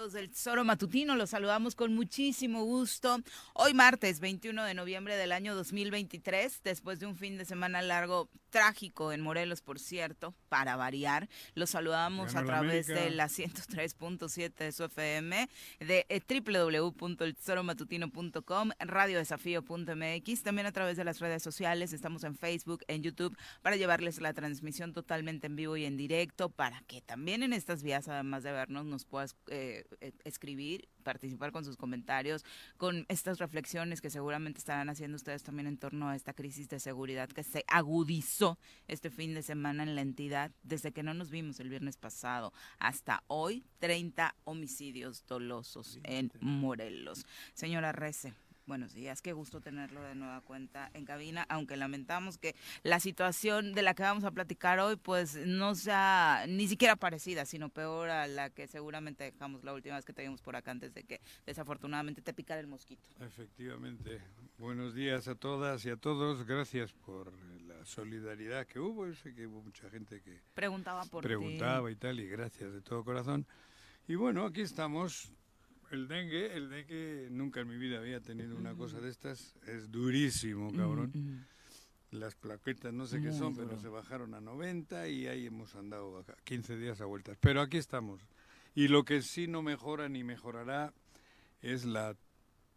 amigos del Tesoro Matutino. Los saludamos con muchísimo gusto. Hoy martes 21 de noviembre del año 2023, después de un fin de semana largo trágico en Morelos, por cierto, para variar. Los saludamos a través de la 103.7 de su FM, de eh, www.eltesoromatutino.com, radiodesafío.mx, también a través de las redes sociales. Estamos en Facebook, en YouTube, para llevarles la transmisión totalmente en vivo y en directo, para que también en estas vías, además de vernos, nos puedas eh, escribir participar con sus comentarios, con estas reflexiones que seguramente estarán haciendo ustedes también en torno a esta crisis de seguridad que se agudizó este fin de semana en la entidad, desde que no nos vimos el viernes pasado hasta hoy, 30 homicidios dolosos en Morelos. Señora Rece. Buenos días, qué gusto tenerlo de nueva cuenta en cabina, aunque lamentamos que la situación de la que vamos a platicar hoy pues no sea ni siquiera parecida, sino peor a la que seguramente dejamos la última vez que teníamos por acá antes de que desafortunadamente te picara el mosquito. Efectivamente. Buenos días a todas y a todos. Gracias por la solidaridad que hubo. Yo sé que hubo mucha gente que preguntaba por preguntaba y tal y gracias de todo corazón. Y bueno, aquí estamos el dengue, el dengue nunca en mi vida había tenido una cosa de estas. Es durísimo, cabrón. Las plaquetas no sé qué son, pero se bajaron a 90 y ahí hemos andado 15 días a vueltas. Pero aquí estamos. Y lo que sí no mejora ni mejorará es la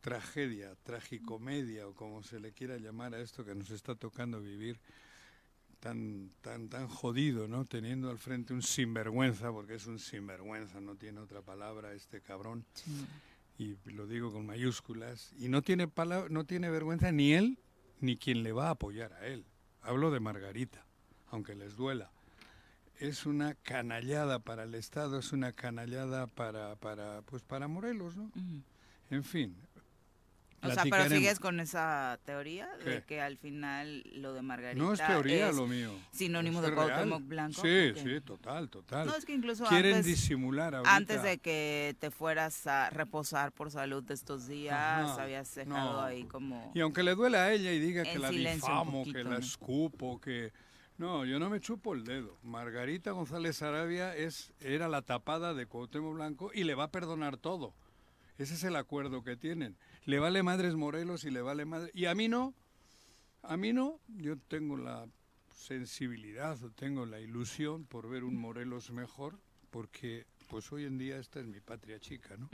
tragedia, tragicomedia o como se le quiera llamar a esto que nos está tocando vivir tan, tan, tan jodido, ¿no? Teniendo al frente un sinvergüenza, porque es un sinvergüenza, no tiene otra palabra este cabrón. Y lo digo con mayúsculas. Y no tiene, no tiene vergüenza ni él ni quien le va a apoyar a él. Hablo de Margarita, aunque les duela. Es una canallada para el Estado, es una canallada para, para, pues para Morelos, ¿no? En fin, o sea, pero sigues con esa teoría de que al final lo de Margarita no es teoría lo mío sinónimo de Cuauhtémoc Blanco. Sí, sí, total, total. No es que incluso quieren antes, disimular ahorita. antes de que te fueras a reposar por salud de estos días habías dejado ahí como y aunque le duele a ella y diga que la difamo, que la escupo, que no, yo no me chupo el dedo. Margarita González Arabia es era la tapada de Cuauhtémoc Blanco y le va a perdonar todo Ese es el acuerdo que tienen. Le vale madres Morelos y le vale madre. Y a mí no. A mí no. Yo tengo la sensibilidad o tengo la ilusión por ver un Morelos mejor, porque pues hoy en día esta es mi patria chica, ¿no?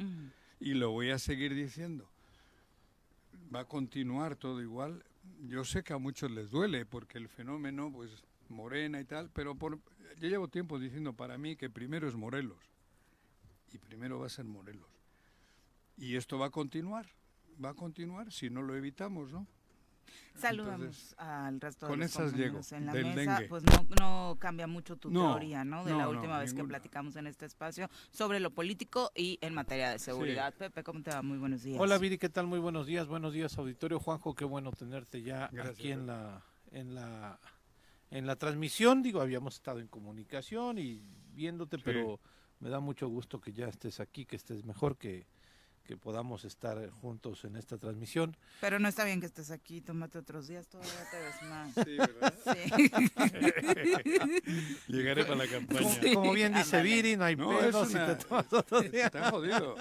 Y lo voy a seguir diciendo. Va a continuar todo igual. Yo sé que a muchos les duele porque el fenómeno, pues, morena y tal, pero por, yo llevo tiempo diciendo para mí que primero es Morelos y primero va a ser Morelos. Y esto va a continuar, va a continuar si no lo evitamos, ¿no? Saludamos Entonces, al resto con de los esas llego, en la mesa. dengue. Pues no, no cambia mucho tu No, teoría, ¿no? De no, la no, última vez que ninguna. platicamos en este espacio sobre lo político y en materia de seguridad. Pepe, ¿cómo te va? Muy buenos días. Hola Viri, ¿qué tal? Muy buenos días, buenos días auditorio. Juanjo, qué bueno tenerte ya Gracias, aquí en la, en la en la transmisión. Digo, habíamos estado en comunicación y viéndote, Sí. pero me da mucho gusto que ya estés aquí, que estés mejor, que, que podamos estar juntos en esta transmisión. Pero no está bien que estés aquí, tómate otros días, todavía te ves mal. Sí, ¿verdad? Sí. Llegaré para la campaña. Como, Sí, como bien dice ándale. Viri, no hay No, es pedo si una- te tomas otro día. Está jodido.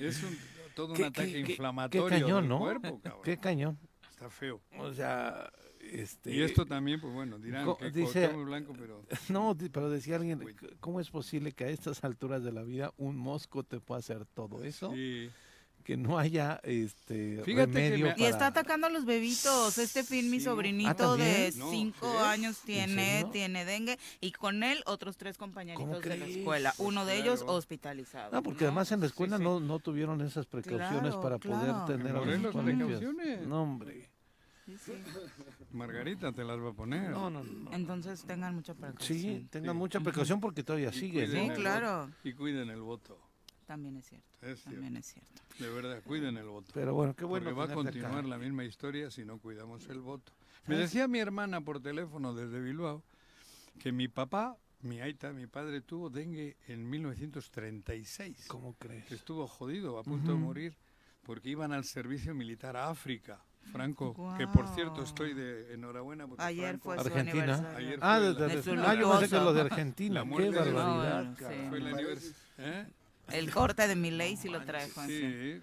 Es un, todo un ataque qué- inflamatorio qué cañón, del ¿no? cuerpo, cabrón. Qué cañón. Está feo. O sea, este... Y esto también, pues bueno, dirán co- que dice- Blanco, pero No, pero decía alguien, Uy. ¿cómo es posible que a estas alturas de la vida un mosco te pueda hacer todo eso? sí. Que no haya este Fíjate que remedio me- Y está para- atacando a los bebitos. Este fin, mi Sí. sobrinito Ah, de ¿también? No, 5 ¿sí? años tiene, tiene dengue y con él otros tres compañeritos ¿Cómo de la escuela. Pues Uno de ellos claro. hospitalizado. Ah, porque ¿no? además en la Sí, escuela sí. No, no tuvieron esas precauciones Claro, para claro. poder tener En a precauciones. No, hombre. Sí, sí. Margarita te las va a poner. No, no, no. Entonces tengan mucha precaución. Sí, tengan Sí. mucha precaución porque todavía Y sigue, Sí, ¿no? claro. Y cuiden el voto. También es cierto. Es cierto. También es cierto. De verdad, cuiden el voto. Pero bueno, qué bueno Porque va a acá. continuar la misma historia si no cuidamos el voto. Me decía mi hermana por teléfono desde Bilbao que mi papá, mi aita, mi padre tuvo dengue en 1936. ¿Cómo crees? que estuvo jodido, a punto de Ujú. morir, porque iban al servicio militar a África. Franco, que por cierto estoy de enhorabuena porque Ayer Franco fue su Argentina. aniversario. Ayer Ah, fue desde la- de, de su ah, yo pensé que luctuoso. lo de Argentina. La Qué muerte de- barbaridad. No, cabrón. sí. fue el aniversario. ¿eh? El corte de mi ley sí lo trae Juan. Sí,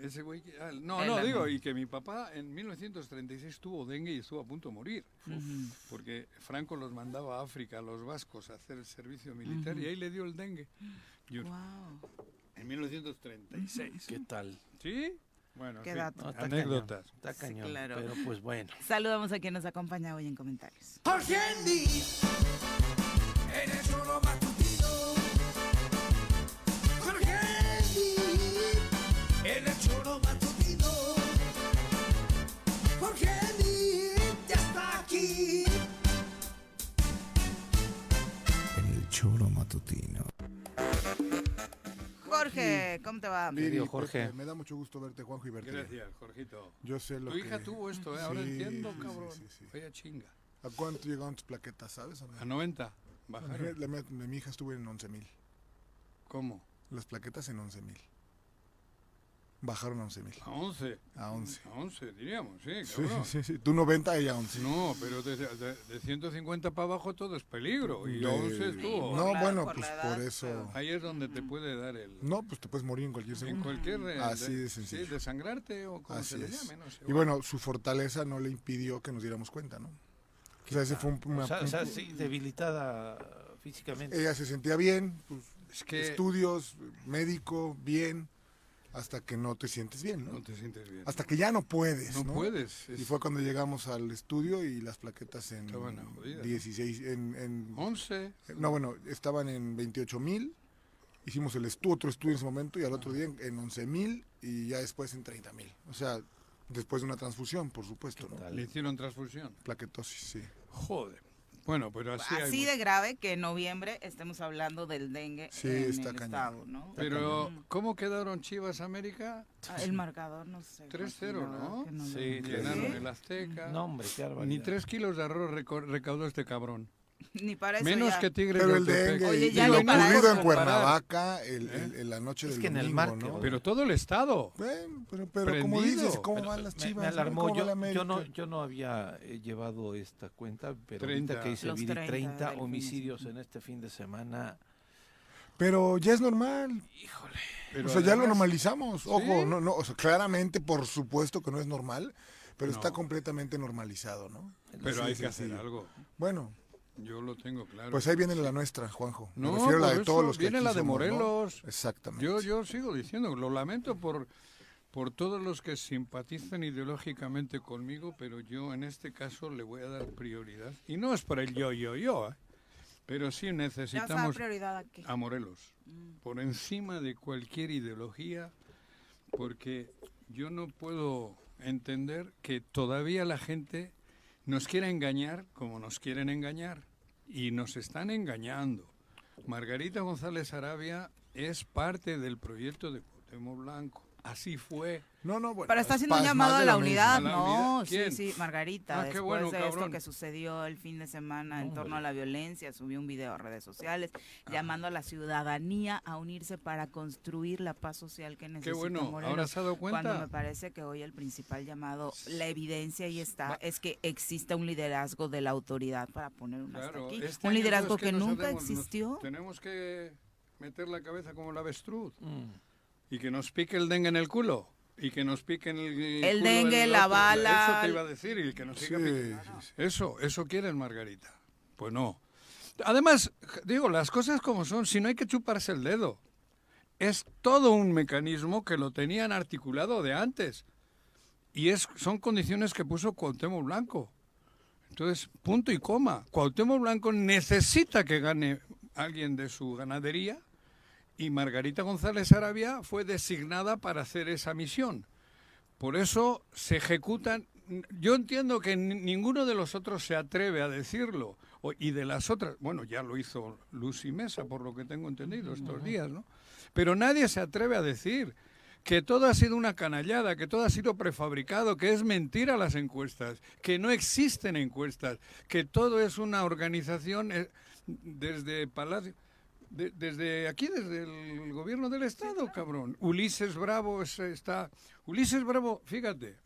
ese güey. que- ah, no, El no, amor. digo, y que mi papá en 1936 tuvo dengue y estuvo a punto de morir, Ujú. porque Franco los mandaba a África, a los vascos, a hacer el servicio militar y ahí le dio el dengue. Yo- Guau. en 1936. ¿Qué tal? ¿Sí? Bueno, en Qué dato. No, está anécdotas. cañón, Está Sí, cañón. claro. Pero pues bueno. Saludamos a quien nos acompaña hoy en comentarios. Jorge Andy, en el choro en el choro matutino. Jorge ya está aquí. En el choro matutino. Jorge, ¿cómo te va? Querido Jorge. Pepe, me da mucho gusto verte, Juanjo, y verte. Gracias, Jorgito. Yo sé lo Tu hija que... tuvo esto, ¿eh? Ahora Sí, entiendo, sí, cabrón. sí, sí. Vaya chinga. ¿A cuánto llegaron tus plaquetas, sabes? o no? A 90. La, Bajaron. la mía- de mi hija estuvo en 11.000. ¿Cómo? Las plaquetas en 11.000. Bajaron a 11.000. A 11. A 11. A 11, diríamos, sí, Sí, cabrón. sí, sí. Tú 90 ella 11. No, pero de, de- de 150 para abajo todo es peligro. Y De- 11 estuvo. No, la- bueno, por pues edad, por eso... pero- Ahí es donde te puede dar el... No, pues te puedes morir en cualquier En segundo. cualquier... eh, Así de Sí, sencillo. desangrarte o como Así se le es. llame, no sé. Y bueno, su fortaleza no le impidió que nos diéramos cuenta, ¿no? O sea, ese fue un... una- O sea, o sea, un- sí, debilitada físicamente. ella se sentía bien, pues, es que estudios, médico, bien, hasta que no te sientes bien, ¿no? no te sientes bien. Hasta que ya no puedes, no, ¿no? puedes. Y fue cuando llegamos al estudio y las plaquetas en Estaban jodidas. 16, en, en- 11. no bueno, estaban en 28 mil, hicimos el estu- otro estudio en ese momento y al otro día en, en 11 mil y ya después en 30 mil. O sea, después de una transfusión, por supuesto. Le hicieron transfusión. Plaquetosis, sí. Joder. Bueno, pero así, hay Así mu- de grave que en noviembre estemos hablando del dengue Sí, en está el cañón. estado, ¿no? Pero, ¿cómo quedaron Chivas América? Ah, El marcador, no sé. 3-0, Joaquín, la verdad ¿no? lo- Sí, Llenaron Sí. el Azteca. No, hombre, qué Ni barbaridad. tres kilos de arroz recaudó este cabrón. Ni para eso Menos ya. que Tigres Pero el dengue, Oye, ya para ocurrido en. Cuernavaca el, el- el- la noche Es del que en el domingo, marco, ¿no? Pero todo el estado. Bueno, pero, pero como dices, ¿cómo Bueno, van las chivas? Me, alarmó. ¿Cómo va Yo, la yo, no, yo no había eh, llevado esta cuenta, pero 30. ahorita que Viri, 30 30 del fin de homicidios en este fin de semana. Pero ya es normal. Pero o sea, ya lo normalizamos. Ojo, Sí. no, no, o sea, claramente, por supuesto que no es normal, pero está No. completamente normalizado, ¿no? Pero Así hay de que hacer algo. Bueno, Yo lo tengo claro. pues ahí viene la nuestra, Juanjo. Me no, refiero a la de eso todos los que viene aquí la de somos, ¿no? Morelos. Exactamente. Yo, yo sigo diciendo, lo lamento por, por todos los que simpatizan ideológicamente conmigo, pero yo en este caso le voy a dar prioridad. Y no es para el yo, yo, yo, ¿eh? pero sí ¿Ya sabes necesitamos prioridad a qué? a Morelos, por encima de cualquier ideología, porque yo no puedo entender que todavía la gente nos quiera engañar como nos quieren engañar, y nos están engañando. Margarita González Arabia es parte del proyecto de Cuauhtémoc Blanco, así fue. No, no, bueno. Pero está es haciendo un llamado a la unidad, ¿A la no, sí, sí, Margarita, Ah, qué después bueno, de esto que sucedió el fin de semana en No, torno hombre. a la violencia, subió un video a redes sociales llamando a la ciudadanía a unirse para construir la paz social que necesita Qué bueno, Morelos. ahora se ha dado Cuando me cuenta. parece que hoy el principal llamado, la evidencia ahí está, es que existe un liderazgo de la autoridad para poner un hasta Claro, aquí. este un año, liderazgo ¿sabes qué que nunca existió. tenemos que meter la cabeza como la avestruz Mm. Y que nos pique el dengue en el culo. Y que nos piquen el, El culo dengue, la bala. Eso te iba a decir, y que nos siga Sí, pique-. Eso, eso quieren, Margarita. Pues no. Además, digo, las cosas como son, si no hay que chuparse el dedo. Es todo un mecanismo que lo tenían articulado de antes. Y es, son condiciones que puso Cuauhtémoc Blanco. Entonces, punto y coma. Cuauhtémoc Blanco necesita que gane alguien de su ganadería y Margarita González Arabia fue designada para hacer esa misión. Por eso se ejecutan. Yo entiendo que ni- ninguno de los otros se atreve a decirlo. y de las otras, bueno, ya lo hizo Lucy Mesa, por lo que tengo entendido estos días, ¿no? Pero nadie se atreve a decir que todo ha sido una canallada, que todo ha sido prefabricado, que es mentira las encuestas, que no existen encuestas, que todo es una organización eh, desde Palacio. De- desde aquí, desde el gobierno del Estado, cabrón. Ulises Bravo es- está... Ulises Bravo, fíjate,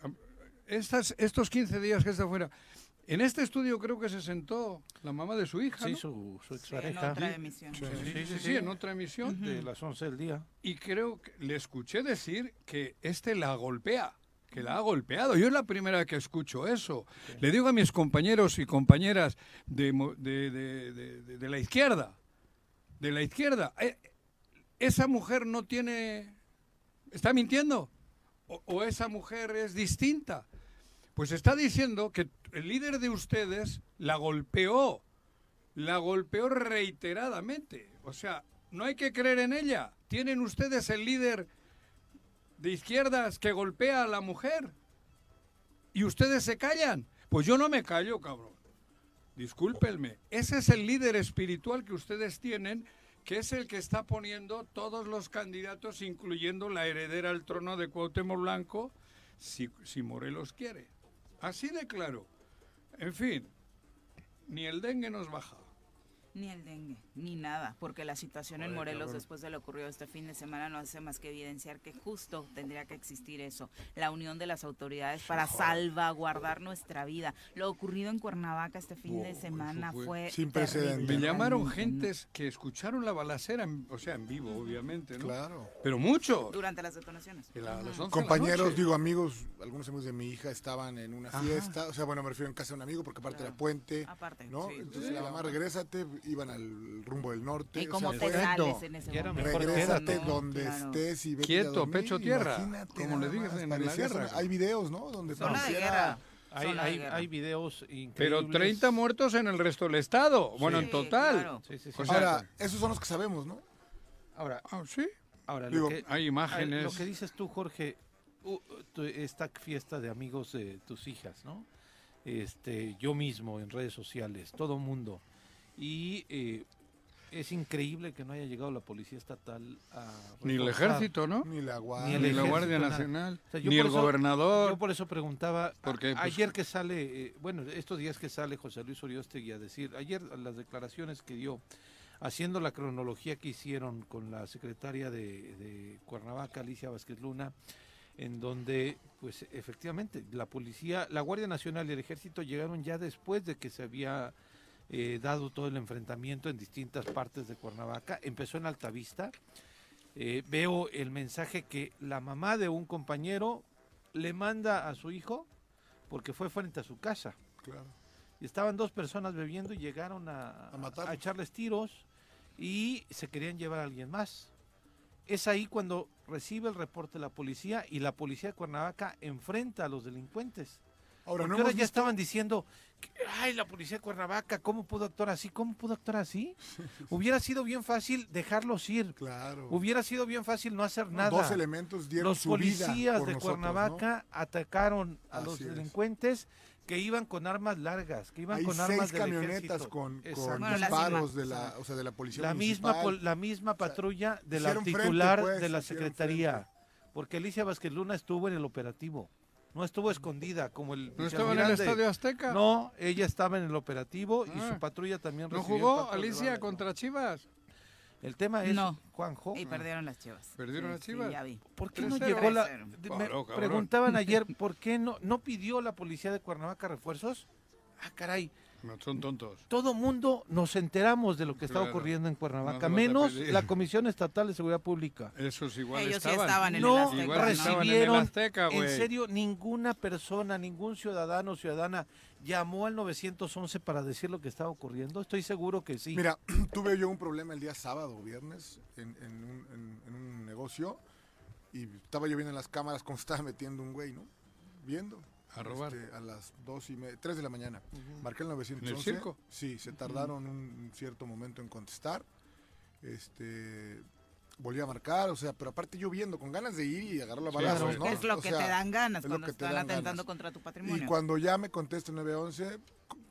estas, estos 15 días que está fuera, en este estudio creo que se sentó la mamá de su hija, Sí, ¿no? su, su Sí, en expareja. otra emisión. Sí, sí, sí, en otra emisión. De las 11 del día. Y creo que le escuché decir que este la golpea, que la ha golpeado. Yo es la primera vez que escucho eso. Le digo a mis compañeros y compañeras de, mo- de, de- de- de- de la izquierda, de la izquierda, eh, esa mujer no tiene... ¿Está mintiendo? ¿O, o esa mujer es distinta? Pues está diciendo que el líder de ustedes la golpeó, la golpeó reiteradamente. O sea, no hay que creer en ella. Tienen ustedes el líder de izquierdas que golpea a la mujer. Y ustedes se callan. Pues yo no me callo, cabrón. Discúlpenme. Ese es el líder espiritual que ustedes tienen, que es el que está poniendo todos los candidatos, incluyendo la heredera al trono de Cuauhtémoc Blanco, si, si Morelos quiere. Así de claro. En fin, ni el dengue nos baja. Ni el dengue, ni nada, porque la situación en Morelos cabrón. después de lo ocurrido este fin de semana no hace más que evidenciar que justo tendría que existir eso, la unión de las autoridades para salvaguardar nuestra vida. Lo ocurrido en Cuernavaca este fin de semana fue fue sin precedentes. Me llamaron gentes que escucharon la balacera, en- o sea, en vivo, obviamente, ¿no? Claro. Pero mucho. durante las detonaciones. Y la- a las 11 de la Compañeros, digo amigos, algunos amigos de mi hija estaban en una Ajá. fiesta, o sea, bueno, me refiero en casa de un amigo porque aparte Claro. era puente, Aparte, ¿no? sí. Entonces la mamá, regrésate, iban al rumbo del norte. ¿Y o cómo sea, te sales en ese momento? Regrésate donde Claro. estés y vete a Quieto, dormir, pecho tierra, imagínate como le más, en la guerra. Hay videos, ¿no? Donde de pareciera-. Hay, hay, hay videos increíbles. Pero 30 muertos en el resto del estado. Bueno, en Sí, total. claro. Sí, sí, sí. O sea, Ahora, esos son los que sabemos, ¿no? Ahora, ah, sí. ahora digo, lo que, Hay imágenes. Lo que dices tú, Jorge, esta fiesta de amigos de tus hijas, ¿no? Este, yo mismo en redes sociales, todo mundo. Y eh, es increíble que no haya llegado la policía estatal a Ni el ejército, ¿no? Ni la guardia. Ni la Guardia. Nacional. O sea, yo ni el eso- gobernador. Yo por eso preguntaba, Porque, pues- ayer que sale, eh, bueno, estos días que sale José Luis Oriostegui a decir, ayer las declaraciones que dio, haciendo la cronología que hicieron con la secretaria de, de Cuernavaca, Alicia Vázquez Luna, en donde, pues efectivamente, la policía, la Guardia Nacional y el Ejército llegaron ya después de que se había eh, dado todo el enfrentamiento en distintas partes de Cuernavaca. Empezó en Altavista. Eh, veo el mensaje que la mamá de un compañero le manda a su hijo porque fue frente a su casa. Claro. Y estaban dos personas bebiendo y llegaron a, A matarlos. a echarles tiros y se querían llevar a alguien más. Es ahí cuando recibe el reporte la policía y la policía de Cuernavaca enfrenta a los delincuentes. Ahora, no ahora ya visto- estaban diciendo, que, ay, la policía de Cuernavaca, ¿cómo pudo actuar así? ¿Cómo pudo actuar así? Hubiera sido bien fácil dejarlos ir. Claro. Hubiera sido bien fácil no hacer nada. Dos elementos dieron Los su vida policías por de nosotros, ¿no? Cuernavaca atacaron a los Así es. delincuentes que iban con armas largas, que iban Hay con seis armas del camionetas con, con. Bueno, disparos imas- de la, o sea, de la policía la misma pol- la misma patrulla de la hicieron frente, titular pues, de la secretaría, porque Alicia Vázquez Luna estuvo en el operativo, no estuvo escondida como el ¿No estaba en el. Estadio Azteca? No, ella estaba en el operativo y Ah. su patrulla también ¿No recibió jugó Alicia contra Chivas? El tema es No. Juanjo, Y perdieron las chivas. ¿Perdieron las Sí, Chivas? ya vi. ¿por qué no 3-0. llegó la 3-0. de- me preguntaban ayer por qué no no pidió la policía de Cuernavaca refuerzos? Ah, caray, No, son tontos. todo mundo nos enteramos de lo que está Claro. ocurriendo en Cuernavaca, No menos la Comisión Estatal de Seguridad Pública. Esos igual Ellos sí estaban. en el no Azteca, Igual ¿no? estaban en el recibieron, Azteca, en güey. serio, ninguna persona, ningún ciudadano o ciudadana llamó al 911 para decir lo que estaba ocurriendo. Estoy seguro que sí. Mira, tuve yo un problema el día sábado o viernes en, en un, en- en un negocio y estaba yo viendo en las cámaras cómo estaba metiendo un güey, ¿no? Viendo. A robar. Este, a las dos y media, 3 de la mañana. Marqué el 911. ¿En el circo? Sí, se tardaron un cierto momento en contestar. Este, volví a marcar, o sea, pero aparte yo viendo, con ganas de ir y agarrar la Sí, balazos, claro. ¿no? Es lo O que sea, te dan ganas cuando que te están atentando ganas. contra tu Y patrimonio. cuando ya me contesta el 911,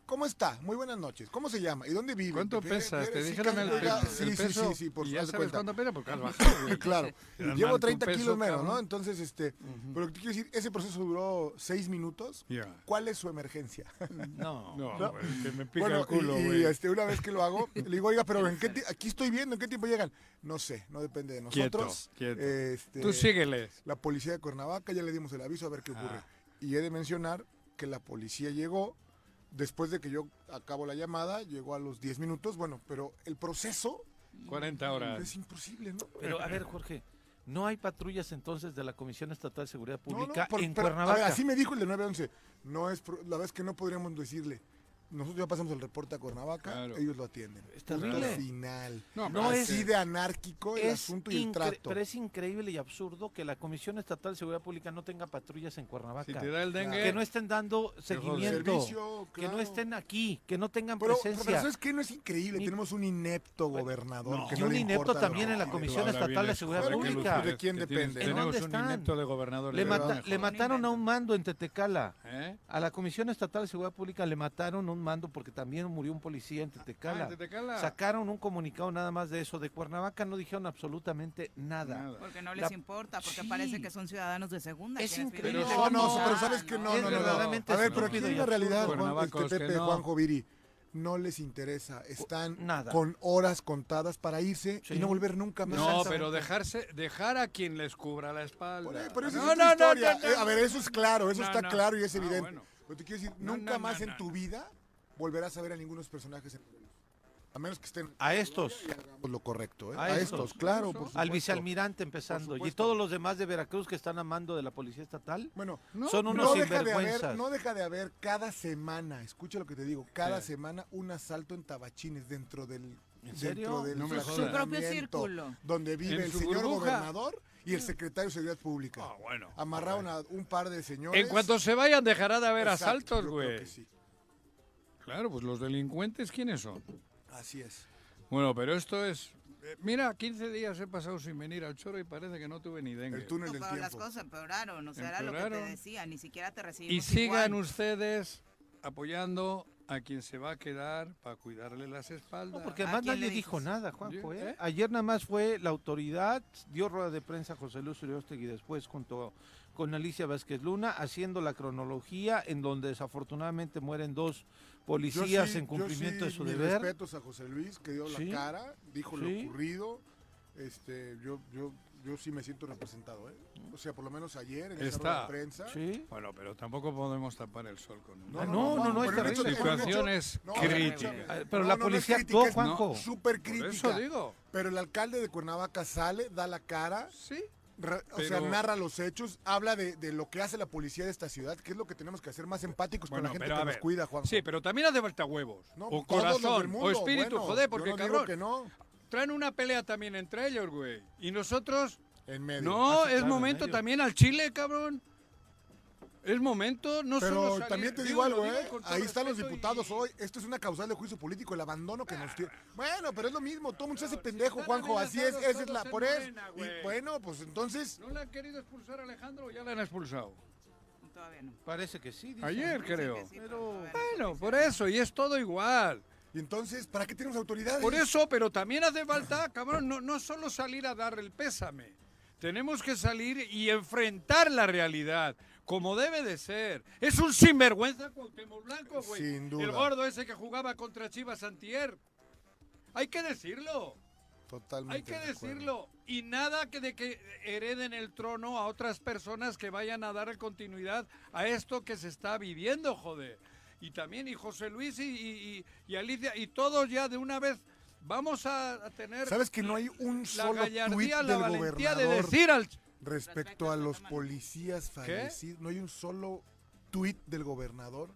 ¿cómo está? Muy buenas noches. ¿Cómo se llama? ¿Y dónde vive? ¿Cuánto qué- ¿Te sí, dijeron el, sí, sí, peso? Sí, sí, haz ya sabes cuánto pesa porque has bajado, güey. claro. Llevo mal tu 30 peso, kilos menos. ¿no? Entonces, este, pero te quiero decir, ese proceso duró 6 minutos. ¿Cuál es su emergencia? no. No, güey, que me pica Bueno, el culo, y, y, güey. este, una vez que lo hago, le digo, oiga, pero ¿en qué aquí estoy viendo, ¿en qué tiempo llegan? No sé, no depende de nosotros. quieto. Este, Tú sígueles. La policía de Cuernavaca ya le dimos el aviso a ver qué ocurre. Ah. Y he de mencionar que la policía llegó después de que yo acabo la llamada, llegó a los 10 minutos, bueno, pero el proceso 40 horas. es imposible, ¿no? Pero a ver, Jorge, ¿no hay patrullas entonces de la Comisión Estatal de Seguridad No, no, Pública por- en pero, a ver, Cuernavaca? así me dijo el de 911. No es, pro- la verdad es que no podríamos decirle. Nosotros ya pasamos el reporte a Cuernavaca, Claro. ellos lo atienden. Es terrible. final. No, No Así es- de anárquico el asunto y el trato. pero es increíble y absurdo que la Comisión Estatal de Seguridad Pública no tenga patrullas en Cuernavaca. Si te da el dengue, que no estén dando seguimiento, Servicio, que no estén aquí, que no tengan Pero, presencia. pero ¿sabes qué? No es increíble. Ni- Tenemos un inepto gobernador. no. que y no un le inepto también en la que- Comisión Estatal de Seguridad joder, Pública. ¿De quién depende? ¿En Tenemos dónde un están? inepto de gobernador. le, mata- le mataron a un mando en Tetecala. ¿Eh? A la Comisión Estatal de Seguridad Pública le mataron un mando porque también murió un policía en Tetecala. Ah, ¿en Tetecala? Sacaron un comunicado nada más de eso. De Cuernavaca no dijeron absolutamente nada. Nada. Porque no les La- importa, porque Sí. parece que son ciudadanos de segunda. Es increíble. en No, no, pero sabes que no, no, no, no. verdaderamente A ver, pero aquí una absurdo. realidad, Juan, este, Pepe. Juanjo Viri. No les interesa. Están Nada. con horas contadas para irse Sí. y no volver nunca más. No, pero dejarse, dejar a quien les cubra la espalda. Por ahí, pero eso no, es no, no, historia. no, no. Eh, a ver, eso es claro, eso No, está no. claro y es Ah, evidente. bueno. Pero te quiero decir, No, nunca no, más no, en no, tu vida volverás a ver a ningunos personajes en a menos que estén A estos. lo correcto, ¿eh? A A, estos. estos, claro, por Al vicealmirante empezando. Por Y todos los demás de Veracruz que están amando de la Policía Estatal. Bueno, son unos no deja, de sinvergüenzas. haber, no deja de haber cada semana, escucha lo que te digo, cada Sí. semana un asalto en tabachines dentro del ¿En dentro serio? del No. Su propio círculo. donde vive el señor burbuja. gobernador y el secretario de Seguridad Pública. Ah, bueno. Amarraron a un par de señores. En cuanto se vayan, dejará de haber Exacto, asaltos, güey. Claro, pues los delincuentes, ¿quiénes son? Así es. Bueno, pero esto es... eh, Mira, 15 días he pasado sin venir al choro y parece que no tuve ni dengue. El túnel del pero las tiempo. cosas empeoraron, o sea, era lo que te Empeoraron. decía, ni siquiera te recibimos Y sigan igual. ustedes apoyando a quien se va a quedar para cuidarle las espaldas. No, porque ¿A además quién nadie le dijo dices? nada, Juanjo. ¿eh? ¿Eh? Ayer nada más fue la autoridad, dio rueda de prensa José Luis Uriostegui después junto con Alicia Vázquez Luna, haciendo la cronología en donde desafortunadamente mueren dos policías sí- en cumplimiento yo sí, de su mis deber. respetos a José Luis, que dio Sí. la cara, dijo Sí. lo ocurrido. Este, yo, yo yo sí me siento representado, ¿eh? O sea, por lo menos ayer en esa rueda de prensa. Sí. Bueno, pero tampoco podemos tapar el sol con Ah, no, no, no, terrible. en un hecho- Situaciones no, críticas. Ah, Pero No, la no, no policía actuó, es Juanjo. Súper crítica. eso digo. Pero el alcalde de Cuernavaca sale, da la cara, Sí. O sea, narra los hechos, habla de, de lo que hace la policía de esta ciudad, que es lo que tenemos que hacer más empáticos con la gente que nos cuida, Juan. Sí, pero también hace falta huevos. No, o corazón, del mundo, o espíritu, bueno, joder, porque no cabrón. que no, Traen una pelea también entre ellos, güey. Y nosotros, en medio. no, Ah, es momento también al Chile, cabrón. Es momento, no solo Pero salir- también te digo, digo algo, ¿eh? Ahí están los diputados y- hoy. Esto es una causal de juicio político, el abandono que nos tiene. Bueno, pero es lo mismo, todo mundo se hace Pero si pendejo, Juanjo, así es, esa es la, por eso. Y bueno, pues entonces, ¿No le han querido expulsar a Alejandro o ya le han expulsado? Todavía no. Parece que sí. dicen. Ayer, creo. Sí, pero. Bueno, por eso, y es todo igual. y entonces, ¿para qué tenemos autoridades? Por eso, pero también hace falta, cabrón, no, no solo salir a dar el pésame. Tenemos que salir y enfrentar la realidad, como debe de ser. Es un sinvergüenza Cuauhtémoc Blanco, güey. Sin duda. El gordo ese que jugaba contra Chivas Antier. Hay que decirlo, Totalmente. hay que de decirlo. Y nada que de que hereden el trono a otras personas que vayan a dar continuidad a esto que se está viviendo, joder. Y también, y José Luis y, y- y- Alicia, y todos ya de una vez vamos a, a tener ¿Sabes que no hay un la solo gallardía, del la valentía de gobernador decir al... respecto a los policías fallecidos? No hay un solo tuit del gobernador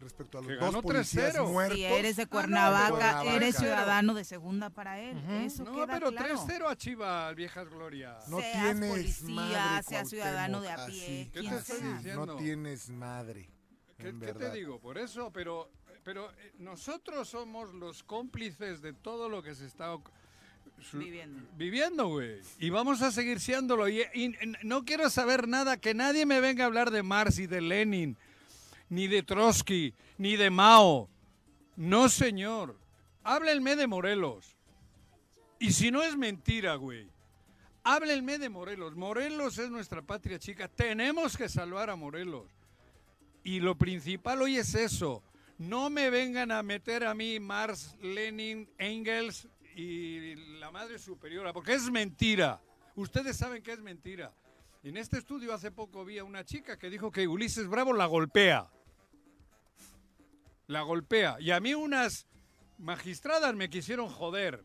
respecto a los dos policías 3-0. muertos. Si eres de Ah, no, Cuernavaca, Cuernavaca. eres ciudadano de segunda para él. Eso No, queda pero claro. 3-0 a Chivas, viejas glorias. No Seas tienes policía, madre, seas ciudadano de a pie, así ¿Qué te estoy diciendo? No tienes madre. ¿Qué, te digo? Por eso, pero, pero eh, nosotros somos los cómplices de todo lo que se está oc- su- Viviendo. viviendo, güey. Y vamos a seguir siéndolo. Y, y no quiero saber nada, que nadie me venga a hablar de Marx y de Lenin, ni de Trotsky, ni de Mao. No, señor. Háblenme de Morelos. Y si no es mentira, güey. Háblenme de Morelos. Morelos es nuestra patria chica. Tenemos que salvar a Morelos. Y lo principal hoy es eso. No me vengan a meter a mí Marx, Lenin, Engels y la madre superiora, porque es mentira. Ustedes saben que es mentira. En este estudio hace poco vi a una chica que dijo que Ulises Bravo la golpea. La golpea. Y a mí unas magistradas me quisieron joder.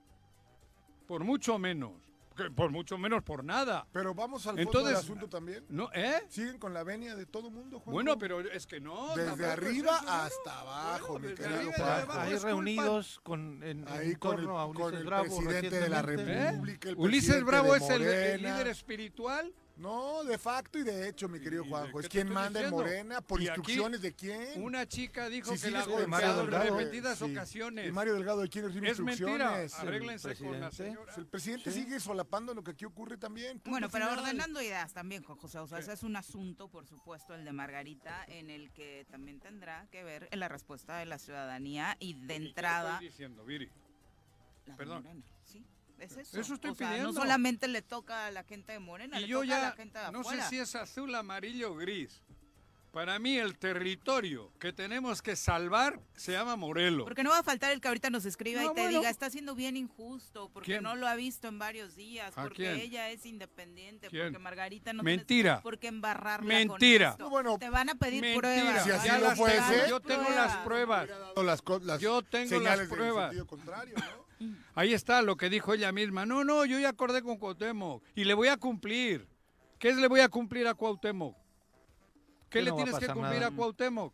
Por mucho menos. Que Por mucho menos por nada. Pero vamos al fondo Entonces- del asunto también. ¿No? ¿Eh? Siguen con la venia de todo mundo, Juan. Bueno, pero es que no. Desde es arriba hasta abajo, mi desde querido Juan. Ahí es culpa- reunidos con, en, Ahí en con el, torno a Ulises con el Bravo presidente de la recientemente. ¿Eh? República. el Ulises presidente Bravo de es el, el líder espiritual. No, de facto y de hecho, mi querido ¿Y de Juanjo. qué Es quien manda en? Morena, por Y aquí instrucciones de quién. Una chica dijo que la ha golpeado en Delgado, repetidas sí. ocasiones. Y Mario Delgado, ¿de quién recibe es mentira. instrucciones? Arréglense con la señora. Pues el presidente sigue solapando lo que aquí ocurre también. Bueno, pero final. ordenando ideas también, Juan José. O sea, ¿Qué? ese es un asunto, por supuesto, el de Margarita, en el que también tendrá que ver en la respuesta de la ciudadanía y de ¿Y qué entrada. estoy diciendo, Viri? la Perdón. Morena. Es eso. Eso estoy o sea, pidiendo. no solamente le toca a la gente de Morena, Y le yo toca a la ya gente de no sé si es azul, amarillo o gris. Para mí el territorio que tenemos que salvar se llama Morelos. Porque no va a faltar el que ahorita nos escriba No, y te bueno. diga, está siendo bien injusto, porque ¿Quién? no lo ha visto en varios días, ¿A porque quién? ella es independiente, ¿Quién? porque Margarita no Mentira. tiene por qué embarrarla Mentira. con esto. No, bueno, te van a pedir Mentira. pruebas. Si así las puede ser. Yo tengo las pruebas. Las co- las Yo tengo las pruebas. sentido contrario, ¿no? Ahí está lo que dijo ella misma. No, no, yo ya acordé con Cuauhtémoc y le voy a cumplir. ¿Qué es le voy a cumplir a Cuauhtémoc? ¿Qué le no tienes que cumplir nada. a Cuauhtémoc?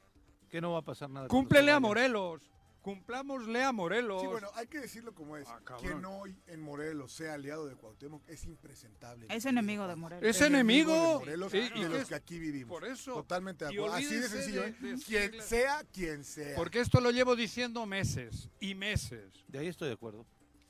Que no va a pasar nada. Cúmplele a. Morelos. Cumplámosle a Morelos. Sí, bueno, hay que decirlo como es. Ah. Quien hoy en Morelos sea aliado de Cuauhtémoc es impresentable. Es enemigo de Morelos. Es enemigo. de Morelos Y- de los es- que aquí vivimos. por eso. Totalmente de acuerdo. Así de sencillo. de- ¿eh? de Quien sea, quien sea. Porque esto lo llevo diciendo meses y meses. De ahí estoy de acuerdo.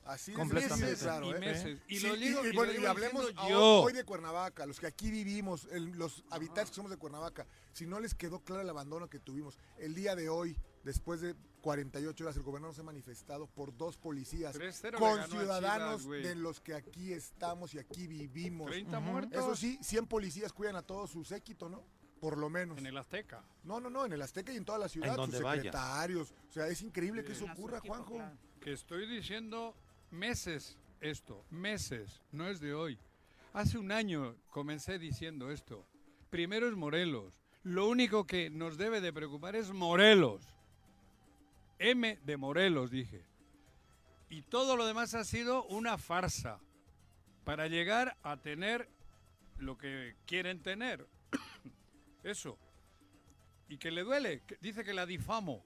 Así de Completamente. claro, y ¿eh? meses. Y Sí, lo digo, y, bueno, y hablemos yo. hoy de Cuernavaca, los que aquí vivimos, el- los habitantes que somos de Cuernavaca, si no les quedó claro el abandono que tuvimos, el día de hoy, después de 48 horas, el gobernador se ha manifestado por dos policías 3-0 le con ciudadanos de los que aquí estamos y aquí vivimos. 30 muertos Eso sí, 100 policías cuidan a todo su séquito, ¿no? Por lo menos. en el Azteca. No, no, no, en el Azteca y en toda la ciudad, sus vaya. secretarios. O sea, es increíble que eso ocurra, equipo, Juanjo. Que estoy diciendo meses esto, meses, no es de hoy. Hace un año comencé diciendo esto. Primero es Morelos. Lo único que nos debe de preocupar es Morelos. M de Morelos, dije. Y todo lo demás ha sido una farsa para llegar a tener lo que quieren tener. Eso. Y que le duele. dice que la difamo.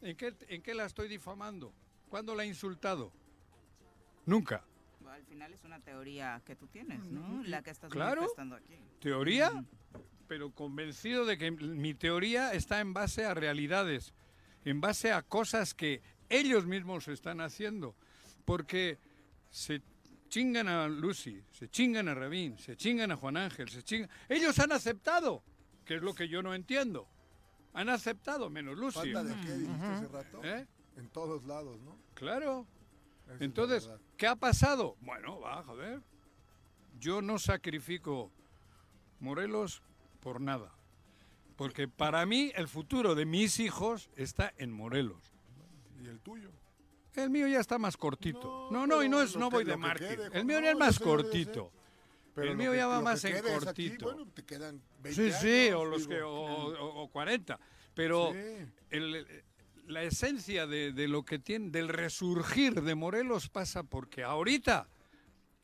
¿En qué, ¿En qué la estoy difamando? ¿Cuándo la he insultado? Nunca. Al final es una teoría que tú tienes, ¿no? La que estás Claro. manifestando aquí. ¿Teoría? Pero convencido de que mi teoría está en base a realidades, en base a cosas que ellos mismos están haciendo. Porque se chingan a Lucy, se chingan a Rabín, se chingan a Juan Ángel, se chingan... Ellos han aceptado, que es lo que yo no entiendo. Han aceptado, menos Lucy. Falta de qué dijiste hace rato. ¿Eh? En todos lados, ¿no? Claro. Esa Entonces. ¿qué ha pasado? Bueno, va, joder. Yo no sacrifico Morelos por nada. Porque para mí el futuro de mis hijos está en Morelos. ¿Y el tuyo? El mío ya está más cortito. No, No, no, y no es no que- voy de mártir. El no, mío ya es más sé. cortito. Pero El mío que- ya va más en aquí, cortito. bueno, te quedan 20 Sí, sí, o los que o, o- o 40. Pero Sí. el- la esencia de, de lo que tiene, del resurgir de Morelos pasa porque ahorita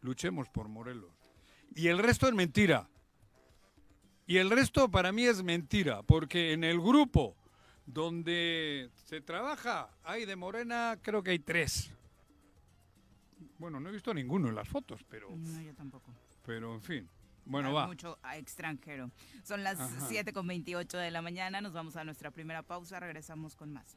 luchemos por Morelos. Y el resto es mentira. Y el resto para mí es mentira, porque en el grupo donde se trabaja hay de Morena, creo que hay tres. Bueno, no he visto ninguno en las fotos, pero, No, yo tampoco. pero en fin. Bueno, va. Mucho a extranjero. Son las Ajá. 7 con 28 de la mañana. Nos vamos a nuestra primera pausa. Regresamos con más.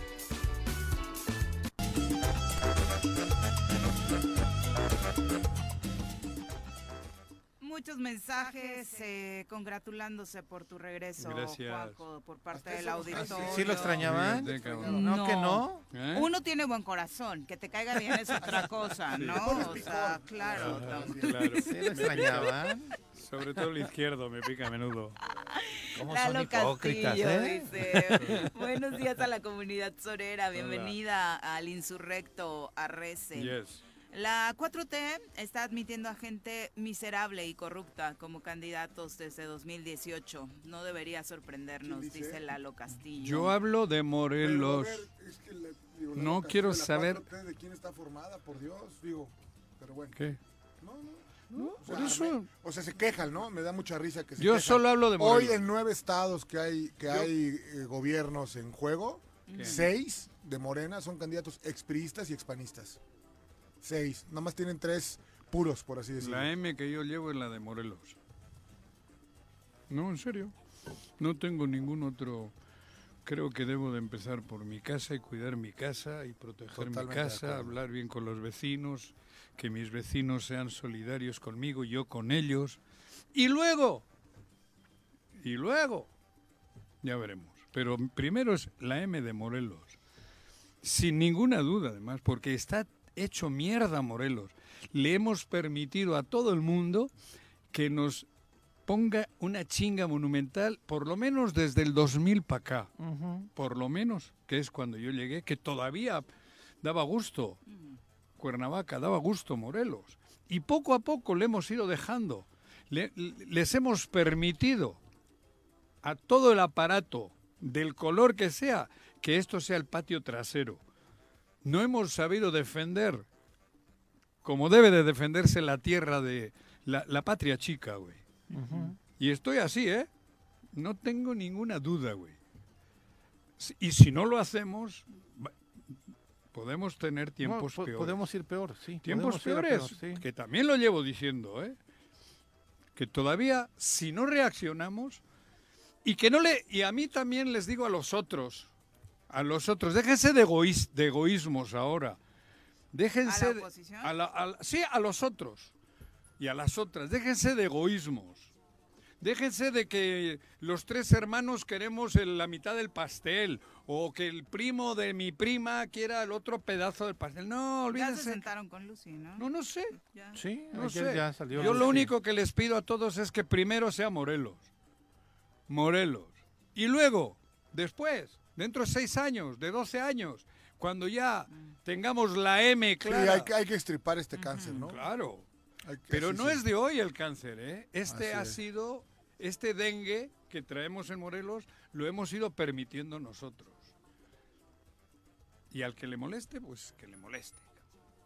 Muchos mensajes eh, congratulándose por tu regreso, Gracias. Juanjo, por parte del auditorio. ¿Sí lo extrañaban? Sí. No, que no. ¿Eh? Uno tiene buen corazón, que te caiga bien es otra cosa, ¿no? O sea, claro. Claro. ¿Sí lo extrañaban? Sobre todo el izquierdo me pica a menudo. ¿Cómo Lalo son hipócritas, Castillo eh? dice, buenos días a la comunidad sorera, bienvenida al insurrecto Arrece. Yes. La 4T está admitiendo a gente miserable y corrupta como candidatos desde 2018. No debería sorprendernos, ¿Quién dice? dice Lalo Castillo. Yo hablo de Morelos. ver, es que le- digo, la No quiero de la saber- 4T ¿De quién está formada? Por Dios, digo. Pero bueno. ¿Qué? No, no. No, O sea, por eso. me- o sea, se quejan, ¿no? Me da mucha risa que se Yo quejan. solo hablo de Hoy Morelos. en nueve estados que hay que Yo- hay eh, gobiernos en juego, ¿Qué? seis de Morena son candidatos expriistas y expanistas. Seis. Nada más tienen tres puros, por así decirlo. La M que yo llevo es la de Morelos. No, en serio. No tengo ningún otro. Creo que debo de empezar por mi casa y cuidar mi casa y proteger mi Totalmente casa, hablar bien con los vecinos, que mis vecinos sean solidarios conmigo, yo con ellos. Y luego, y luego, ya veremos. Pero primero es la M de Morelos. Sin ninguna duda, además, porque está hecho mierda Morelos. Le hemos permitido a todo el mundo que nos ponga una chinga monumental, por lo menos desde el 2000 para acá. Por lo menos, que es cuando yo llegué, que todavía daba gusto. Cuernavaca daba gusto Morelos. Y poco a poco le hemos ido dejando. Le- les hemos permitido a todo el aparato, del color que sea, que esto sea el patio trasero. No hemos sabido defender como debe de defenderse la tierra de la, la patria chica, güey. Y estoy así, ¿eh? No tengo ninguna duda, güey. Y si no lo hacemos, podemos tener tiempos po- peores. Podemos ir peor, sí. Tiempos peores, peor, sí. que también lo llevo diciendo, ¿eh? Que todavía, si no reaccionamos, y que no le. Y a mí también les digo a los otros, a los otros, déjense de, egoís- de egoísmos ahora. Déjense. ¿A la oposición? a la- a la- sí, a los otros. Y a las otras. Déjense de egoísmos. Déjense de que los tres hermanos queremos el- la mitad del pastel o que el primo de mi prima quiera el otro pedazo del pastel. No, Ya se olvídense. sentaron con Lucy, ¿no? No, no sé. Ya. Sí, No ayer sé. ya salió. Yo lo único que les pido a todos es que primero sea Morelos. Morelos. Y luego, después, dentro de seis años, de 12 años, cuando ya tengamos la M Sí, clara. hay, que- hay que estripar este cáncer, ¿no? Claro. Que- Pero sí, no sí. es de hoy el cáncer, ¿eh? Este Así ha es. sido, este dengue que traemos en Morelos, lo hemos ido permitiendo nosotros. Y al que le moleste, pues que le moleste.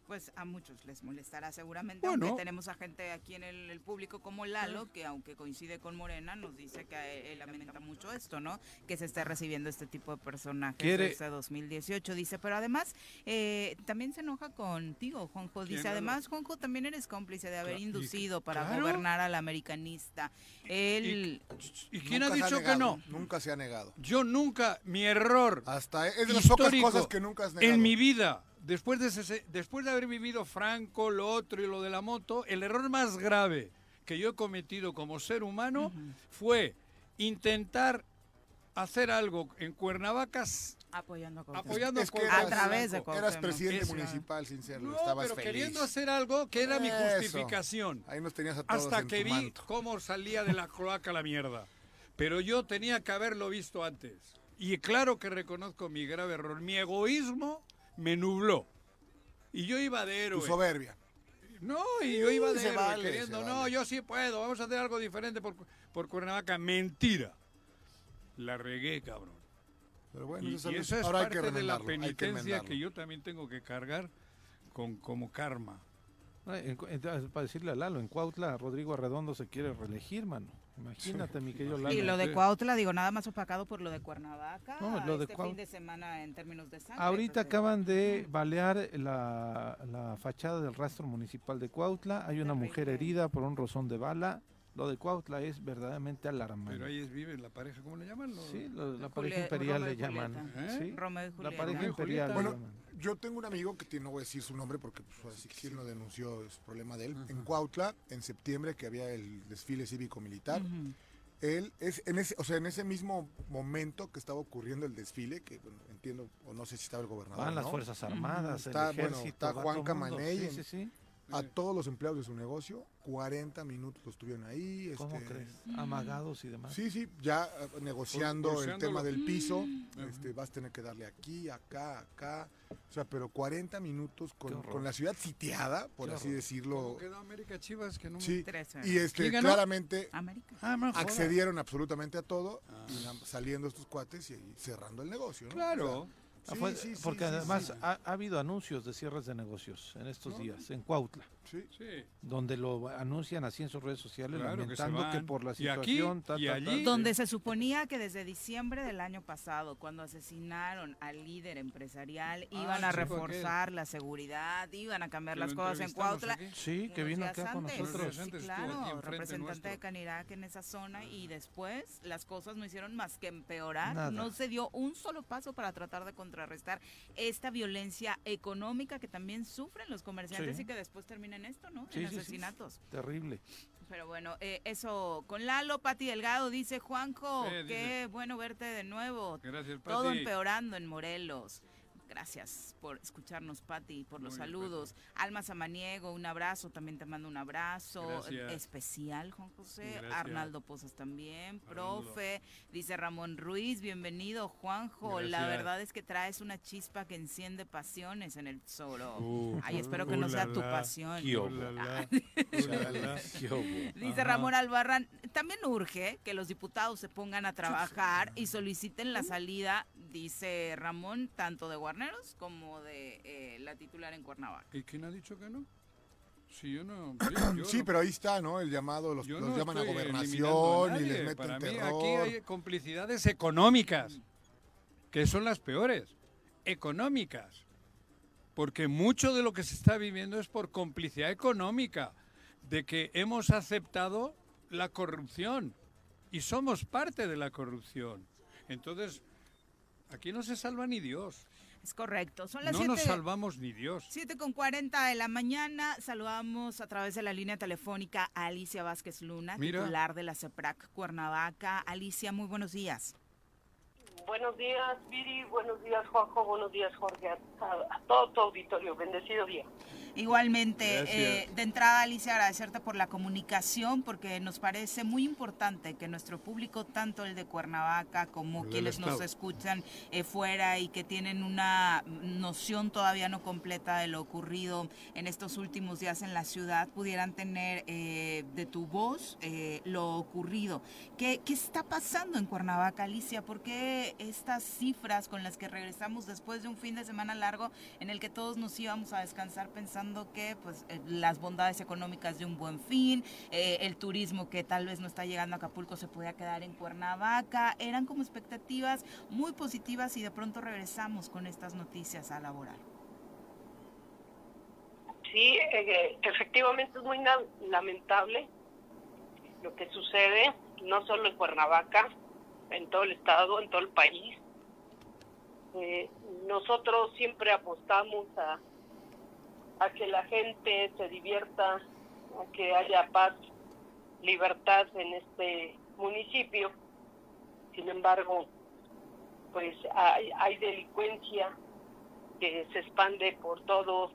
Pues a muchos les molestará seguramente, Bueno. aunque tenemos a gente aquí en el, el público como Lalo, que aunque coincide con Morena, nos dice que a él, él lamenta mucho esto, ¿no? Que se esté recibiendo este tipo de personajes Quiere- desde 2018, dice, pero además eh, también se enoja contigo, Juanjo, ¿Quién, dice, además, Juanjo, también eres cómplice de haber y- inducido para claro. gobernar al americanista. Él... ¿Y quién Nunca ha dicho que no? Nunca se ha negado. Yo nunca, mi error Hasta es de las pocas cosas que nunca has negado. en mi vida, después de, ese- después de haber vivido Franco, lo otro y lo de la moto, el error más grave que yo he cometido como ser humano fue intentar hacer algo en Cuernavaca. Apoyando a. Apoyando Es que a eras, A través de eras Cuauhtémoc. presidente Es- municipal sin serlo, No, estabas pero feliz. queriendo hacer algo que era mi Eso. justificación. Ahí nos tenías a todos Hasta en que tu vi manto. cómo salía de la cloaca la mierda. Pero yo tenía que haberlo visto antes. Y claro que reconozco mi grave error. Mi egoísmo me nubló. Y yo iba de Tu héroe. soberbia. No, y yo iba de se héroe, vale, queriendo, no, vale. yo sí puedo, vamos a hacer algo diferente por, por Cuernavaca. Mentira. La regué, cabrón. Pero bueno, Y, eso, y es- eso es ahora hay que parte de la que penitencia que, yo también tengo que cargar con, como karma. Ah, entonces, para decirle a Lalo, en Cuautla Rodrigo Arredondo se quiere reelegir, mano. Imagínate, mi querido Lalo. Y lo de. Cuautla, digo, nada más opacado por lo de Cuernavaca. No, lo de este Cuau- fin de semana en términos de sangre. Ahorita acaban de balear la, la fachada del rastro municipal de Cuautla. Hay una mujer herida por un rozón de bala. Lo de Cuautla es verdaderamente alarmante. Pero ahí es, vive la pareja, ¿cómo le llaman? Lo- Sí, lo- la Julia- pareja imperial Romeo le llaman. Sí, Romeo y la Julieta. pareja Romeo y imperial. Bueno, yo tengo un amigo que tiene- no voy a decir su nombre porque pues, así que quien lo denunció es problema de él. En Cuautla, en septiembre, que había el desfile cívico-militar, él es en ese, o sea, en ese mismo momento que estaba ocurriendo el desfile, que bueno, entiendo, o no sé si estaba el gobernador. Van las ¿no? Fuerzas Armadas, Está, el bueno, ejército. está va Juan. Camaney Sí, sí, sí. A todos los empleados de su negocio, 40 minutos los tuvieron ahí. ¿Cómo este, crees? Amagados y demás. Sí, sí, ya eh, negociando el tema del piso, Ujú. este, vas a tener que darle aquí, acá, acá, o sea, pero 40 minutos con, con la ciudad sitiada, por Qué así horror. decirlo. ¿Cómo quedó América Chivas? Que no me- Sí, y este, claramente América. Ah, accedieron absolutamente a todo, Ah. y na- saliendo estos cuates y, y cerrando el negocio, ¿no? Claro. O sea, Ah, fue- sí, porque además Ha, ha habido anuncios de cierres de negocios en estos días, en Cuautla, sí. Sí. donde lo anuncian así en sus redes sociales, Claro lamentando que, por la Y aquí, situación... ta, y ta, ta, allí. Donde se suponía que desde diciembre del año pasado, cuando asesinaron al líder empresarial, Ah, iban a reforzar la seguridad, iban a cambiar Que las cosas en Cuautla. aquí. Sí, que vino acá con nosotros. Sí, claro, representante nuestro. de Canirac en esa zona y después las cosas no hicieron más que empeorar. Nada. No se dio un solo paso para tratar de contrarrestar esta violencia económica que también sufren los comerciantes Sí. y que después termina en esto, ¿no? Sí, en sí, sí. asesinatos. Terrible. Pero bueno, eh, eso con Lalo, Pati Delgado dice Juanjo, dice. qué bueno verte de nuevo. Gracias, Todo Pati. empeorando en Morelos. Gracias por escucharnos, Pati, por los Muy bien, saludos. Alma Samaniego, un abrazo, también te mando un abrazo Gracias. especial, Juan José. Gracias. Arnaldo Pozas también, Arnaldo. profe. Dice Ramón Ruiz, bienvenido, Juanjo. La verdad es que traes una chispa que enciende pasiones en el. Uh, Ay, espero que no sea la, tu pasión. La, la. Dice. Ramón Albarrán, también urge que los diputados se pongan a trabajar y soliciten la salida, dice Ramón, tanto de Guarneros como de eh, la titular en Cuernavaca. ¿Y quién ha dicho que no? Si yo no. yo Sí, no- pero ahí está, ¿no? El llamado, los, los no llaman a gobernación a y les meten Para mí terror. aquí hay complicidades económicas, que son las peores. Económicas. Porque mucho de lo que se está viviendo es por complicidad económica, de que hemos aceptado la corrupción y somos parte de la corrupción. Entonces, aquí no se salva ni Dios. Es correcto. Son las no 7 nos salvamos ni Dios. 7 con 40 de la mañana. Saludamos a través de la línea telefónica a Alicia Vázquez Luna, Mira. titular de la CEPRAC Cuernavaca. Alicia, muy buenos días. Buenos días, Viri. Buenos días, Juanjo. Buenos días, Jorge. A, a- a todo tu auditorio. Bendecido día. Igualmente, eh, de entrada, Alicia, agradecerte por la comunicación, porque nos parece muy importante que nuestro público, tanto el de Cuernavaca como El quienes nos escuchan eh, fuera y que tienen una noción todavía no completa de lo ocurrido en estos últimos días en la ciudad, pudieran tener eh, de tu voz eh, lo ocurrido. ¿Qué, ¿Qué está pasando en Cuernavaca, Alicia? ¿Por qué estas cifras con las que regresamos después de un fin de semana largo en el que todos nos íbamos a descansar pensando que pues eh, las bondades económicas de un buen fin, eh, el turismo que tal vez no está llegando a Acapulco se podía quedar en Cuernavaca, eran como expectativas muy positivas y de pronto regresamos con estas noticias a laboral. Sí, eh, efectivamente es muy lamentable lo que sucede, no solo en Cuernavaca, en todo el estado, en todo el país. Nosotros siempre apostamos a, a que la gente se divierta, a que haya paz, libertad en este municipio. Sin embargo, pues hay, hay delincuencia que se expande por todo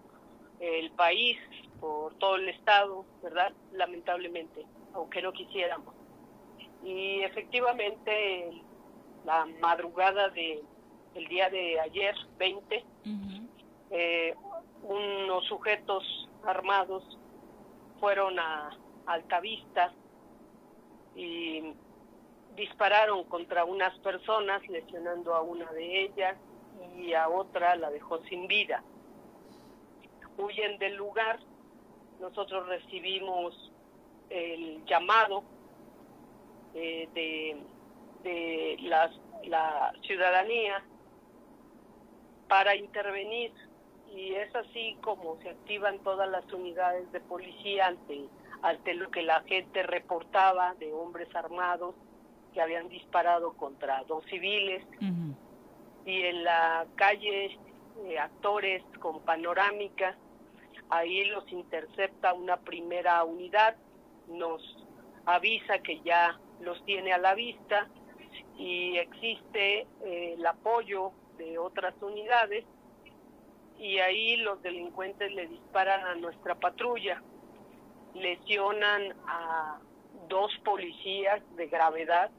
el país, por todo el estado, ¿verdad? Lamentablemente, aunque no quisiéramos. Y efectivamente, la madrugada de el día de ayer, 20, eh, unos sujetos armados fueron a Altavista y dispararon contra unas personas, lesionando a una de ellas y a otra la dejó sin vida. Huyen del lugar, nosotros recibimos el llamado eh, de, de la ciudadanía para intervenir y es así como se activan todas las unidades de policía ante, ante lo que la gente reportaba de hombres armados que habían disparado contra dos civiles. Y en la calle eh, actores con panorámica ahí los intercepta una primera unidad nos avisa que ya los tiene a la vista y existe eh, el apoyo de otras unidades y ahí los delincuentes le disparan a nuestra patrulla, lesionan a dos policías de gravedad,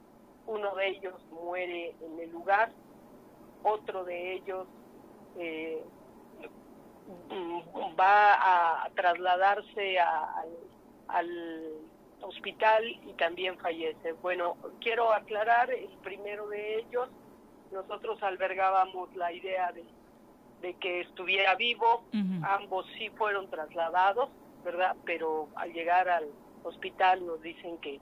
uno de ellos muere en el lugar, otro de ellos eh, va a trasladarse a- al, al hospital y también fallece. Bueno, quiero aclarar, el primero de ellos, nosotros albergábamos la idea de, de que estuviera vivo, ambos sí fueron trasladados, ¿verdad? Pero al llegar al hospital nos dicen que,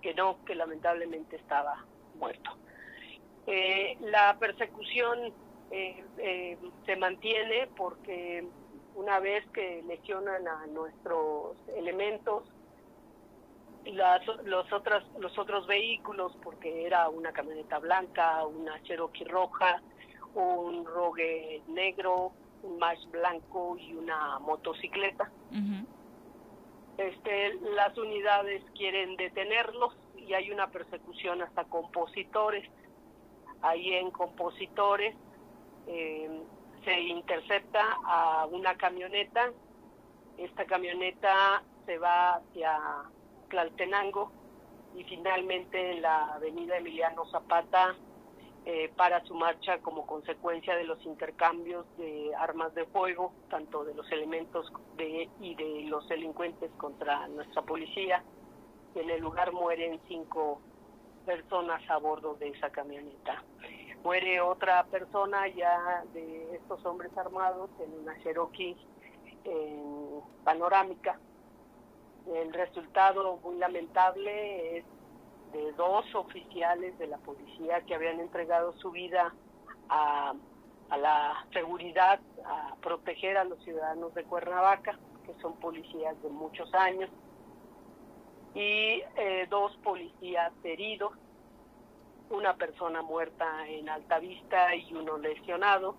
que no, que lamentablemente estaba muerto. Eh, la persecución eh, eh, se mantiene porque una vez que lesionan a nuestros elementos, las, los, otras, los otros vehículos, porque era una camioneta blanca, una Cherokee roja, un Rogue negro, un Mash blanco y una motocicleta. Este, las unidades quieren detenerlos y hay una persecución hasta compositores. Ahí en compositores eh, se intercepta a una camioneta. Esta camioneta se va hacia Tlaltenango y finalmente en la avenida Emiliano Zapata eh, para su marcha como consecuencia de los intercambios de armas de fuego, tanto de los elementos de, y de los delincuentes contra nuestra policía. En el lugar mueren cinco personas a bordo de esa camioneta. Muere otra persona ya de estos hombres armados en una Cherokee en panorámica. El resultado muy lamentable es de dos oficiales de la policía que habían entregado su vida a, la seguridad, a proteger a los ciudadanos de Cuernavaca, que son policías de muchos años, y eh, dos policías heridos, una persona muerta en Altavista y uno lesionado.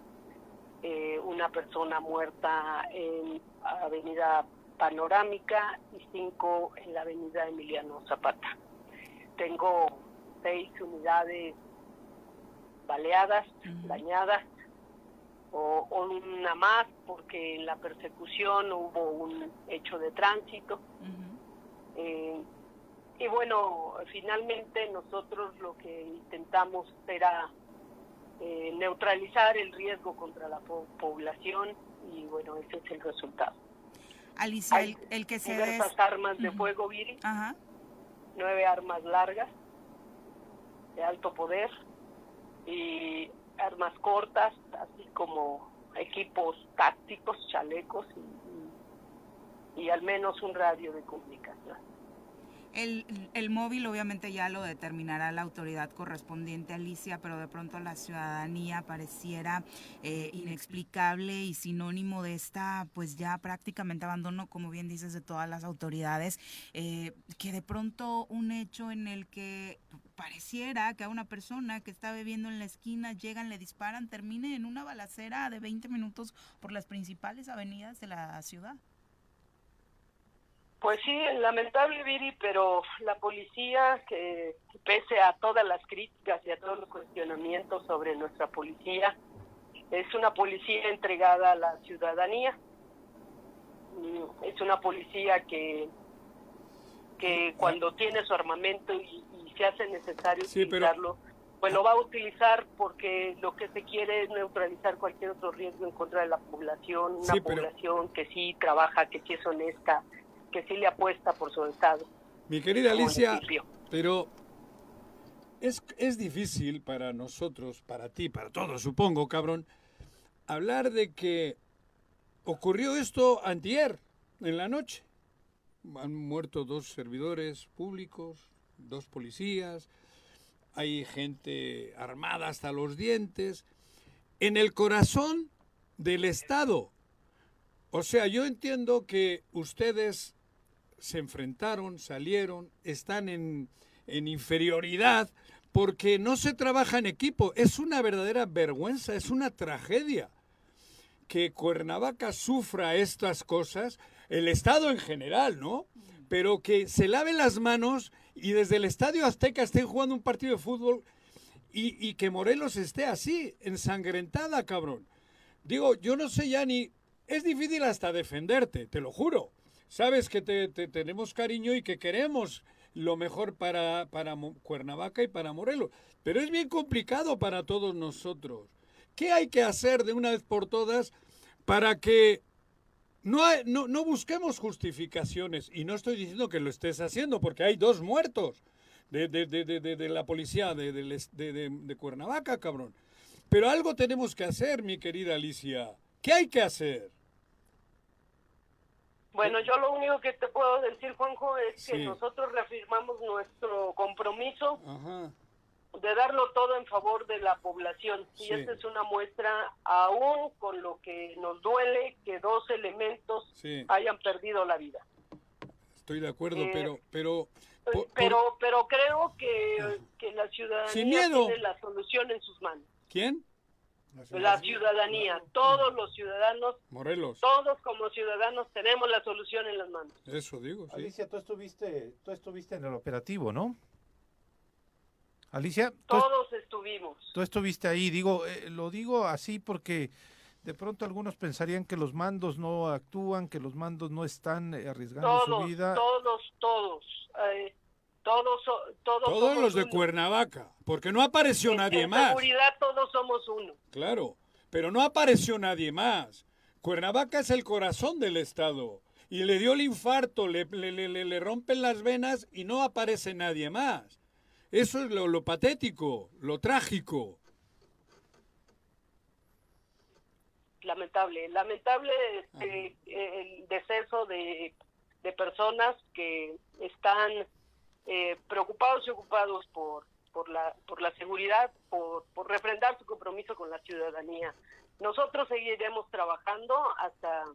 eh, una persona muerta en Avenida Panorámica y cinco en la Avenida Emiliano Zapata. Tengo seis unidades baleadas, dañadas, o, o una más porque en la persecución hubo un hecho de tránsito. Eh, y bueno, finalmente nosotros lo que intentamos era eh, neutralizar el riesgo contra la po- población y bueno, ese es el resultado. Alicia, Hay el, el que se diversas des- armas de fuego, Viri, Ajá. Nueve armas largas de alto poder y armas cortas, así como equipos tácticos, chalecos y, y- al menos un radio de comunicación. El, el móvil obviamente ya lo determinará la autoridad correspondiente, Alicia, pero de pronto la ciudadanía pareciera eh, inexplicable y sinónimo de esta, pues ya prácticamente abandono, como bien dices, de todas las autoridades, eh, que de pronto un hecho en el que pareciera que a una persona que está bebiendo en la esquina llegan, le disparan, termine en una balacera de 20 minutos por las principales avenidas de la ciudad. Pues sí, lamentable, Viri, pero la policía, que pese a todas las críticas y a todos los cuestionamientos sobre nuestra policía, es una policía entregada a la ciudadanía. Mm, Es una policía que, que cuando tiene su armamento y, y se hace necesario Sí, pero- utilizarlo, pues lo va a utilizar porque lo que se quiere es neutralizar cualquier otro riesgo en contra de la población, una Sí, pero- población que sí trabaja, que sí es honesta, que sí le apuesta por su estado. Mi querida Alicia, municipio. pero es, es difícil para nosotros, para ti, para todos, supongo, cabrón, hablar de que ocurrió esto antier, en la noche. Han muerto dos servidores públicos, dos policías, hay gente armada hasta los dientes, en el corazón del Estado. O sea, yo entiendo que ustedes se enfrentaron, salieron, están en, en inferioridad porque no se trabaja en equipo. Es una verdadera vergüenza, es una tragedia que Cuernavaca sufra estas cosas, el Estado en general, ¿no? Pero que se laven las manos y desde el Estadio Azteca estén jugando un partido de fútbol y, y que Morelos esté así, ensangrentada, cabrón. Digo, yo no sé ya ni... Es difícil hasta defenderte, te lo juro. Sabes que te, te tenemos cariño y que queremos lo mejor para, para Cuernavaca y para Morelos. Pero es bien complicado para todos nosotros. ¿Qué hay que hacer de una vez por todas para que no, hay- no, no busquemos justificaciones? Y no estoy diciendo que lo estés haciendo, porque hay dos muertos de, de- de- de- la policía de Cuernavaca, cabrón. Pero algo tenemos que hacer, mi querida Alicia. ¿Qué hay que hacer? Bueno, yo lo único que te puedo decir, Juanjo, es que Sí. nosotros reafirmamos nuestro compromiso Ajá. de darlo todo en favor de la población. Y esta es una muestra, aún con lo que nos duele, que dos elementos Sí. hayan perdido la vida. Estoy de acuerdo, Eh, pero, pero, por- por- Pero, pero creo que, que la ciudadanía tiene la solución en sus manos. ¿quién? La ciudadanía, todos los ciudadanos, Morelos. todos como ciudadanos tenemos la solución en las manos. Eso digo, sí. Alicia, tú estuviste, tú estuviste en el operativo, ¿no? Alicia, tú, Todos estuvimos. tú estuviste ahí. Digo, eh, lo digo así porque de pronto algunos pensarían que los mandos no actúan, que los mandos no están eh, arriesgando su Todos, vida. todos, todos. eh, todos, los de uno. Cuernavaca, porque no apareció En- nadie en más. seguridad todos somos uno. Claro, pero no apareció nadie más. Cuernavaca es el corazón del Estado. Y le dio el infarto, le, le, le- le- le rompen las venas y no aparece nadie más. Eso es lo, lo patético, lo trágico. Lamentable, lamentable este, el deceso de, de personas que están eh, preocupados y ocupados por, por, la, por la seguridad, por, por refrendar su compromiso con la ciudadanía. Nosotros seguiremos trabajando hasta,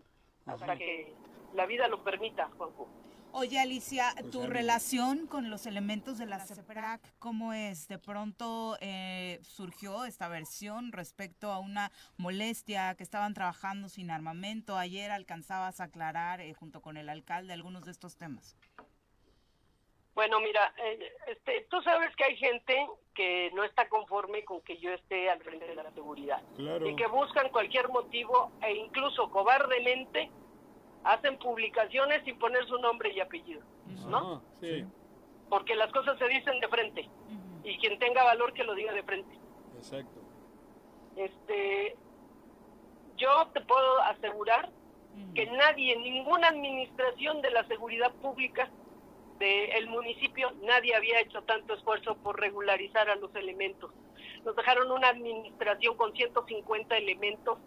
hasta que la vida lo permita, Juanjo. Oye, Alicia, Pues tu relación con los elementos de la CEPRAC, ¿cómo es? De pronto eh, surgió esta versión respecto a una molestia que estaban trabajando sin armamento. Ayer alcanzabas a aclarar eh, junto con el alcalde algunos de estos temas. Bueno, mira, eh, este, tú sabes que hay gente que no está conforme con que yo esté al frente de la seguridad Claro. y que buscan cualquier motivo e incluso cobardemente hacen publicaciones sin poner su nombre y apellido, ¿no? Sí, Porque las cosas se dicen de frente y quien tenga valor que lo diga de frente. exacto. Este, yo te puedo asegurar que nadie, ninguna administración de la seguridad pública del municipio, nadie había hecho tanto esfuerzo por regularizar a los elementos. Nos dejaron una administración con 150 elementos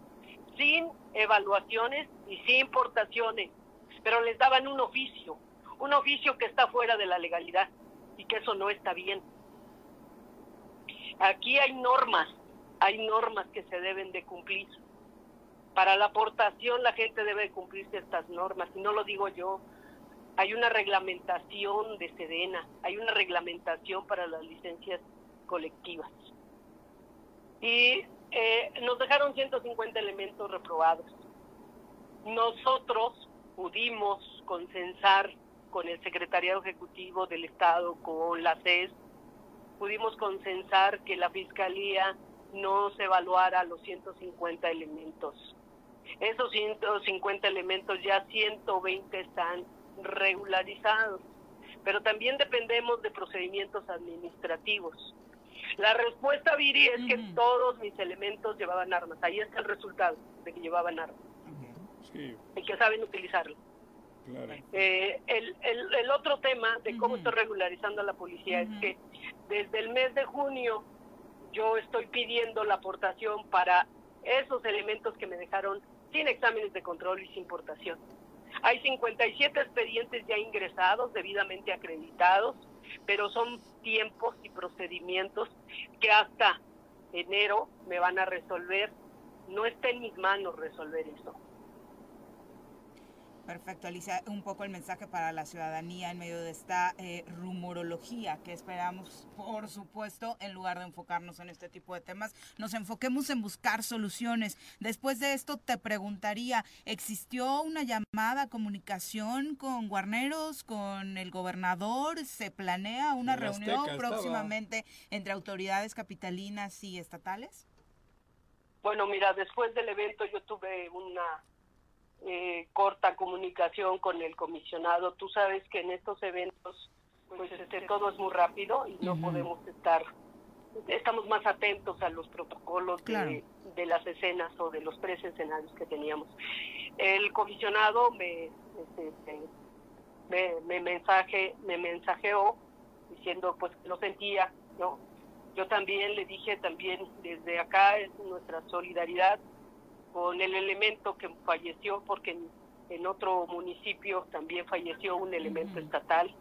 sin evaluaciones y sin importaciones, pero les daban un oficio, un oficio que está fuera de la legalidad y que eso no está bien. Aquí hay normas, hay normas que se deben de cumplir. Para la aportación la gente debe de cumplir ciertas normas, y no lo digo yo. Hay una reglamentación de Sedena, hay una reglamentación para las licencias colectivas. Y eh, nos dejaron 150 elementos reprobados. Nosotros pudimos consensar con el Secretariado Ejecutivo del Estado, con la CES, pudimos consensar que la Fiscalía no se evaluara los 150 elementos. Esos 150 elementos, ya 120 están regularizados, pero también dependemos de procedimientos administrativos. La respuesta, Viri, es que todos mis elementos llevaban armas. Ahí está el resultado de que llevaban armas Sí, y que saben utilizarlo. claro. Eh, el, el, el otro tema de cómo estoy regularizando a la policía es que desde el mes de junio yo estoy pidiendo la aportación para esos elementos que me dejaron sin exámenes de control y sin importación. Hay 57 expedientes ya ingresados, debidamente acreditados, pero son tiempos y procedimientos que hasta enero me van a resolver. No está en mis manos resolver eso. Perfecto, Alicia. Un poco el mensaje para la ciudadanía en medio de esta eh, rumorología que esperamos, por supuesto, en lugar de enfocarnos en este tipo de temas, nos enfoquemos en buscar soluciones. Después de esto, te preguntaría, ¿existió una llamada, comunicación con Guarneros, con el gobernador? ¿Se planea una la reunión Azteca estaba. próximamente entre autoridades capitalinas y estatales? Bueno, mira, después del evento yo tuve una eh, corta comunicación con el comisionado. Tú sabes que en estos eventos, pues este, todo es muy rápido y no podemos estar, estamos más atentos a los protocolos Claro. de, de las escenas o de los tres escenarios que teníamos. El comisionado me, este, este, me, me mensaje, me mensajeó diciendo pues que lo sentía, ¿no? Yo también le dije también desde acá es nuestra solidaridad con el elemento que falleció porque en, en otro municipio también falleció un elemento estatal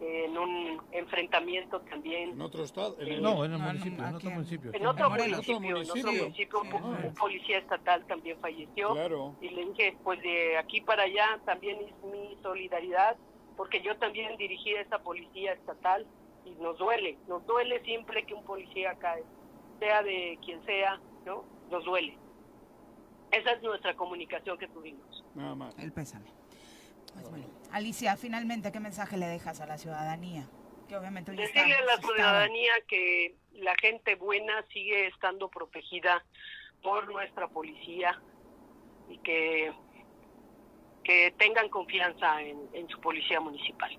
en un enfrentamiento también En otro estado. En el, No, en el municipio, en otro municipio. en otro municipio, en Otro otro municipio. municipio, un, un policía estatal también falleció Claro. y le dije pues de aquí para allá también es mi solidaridad porque yo también dirigí a esa policía estatal y nos duele, nos duele siempre que un policía cae, sea de quien sea, ¿no? Nos duele. Esa es nuestra comunicación que tuvimos. Nada más. El pésame. Pues bueno. Alicia, finalmente, ¿qué mensaje le dejas a la ciudadanía? Que obviamente hoy está Decirle a la ciudadanía que la gente buena sigue estando protegida por nuestra policía y que, que tengan confianza en, en su policía municipal.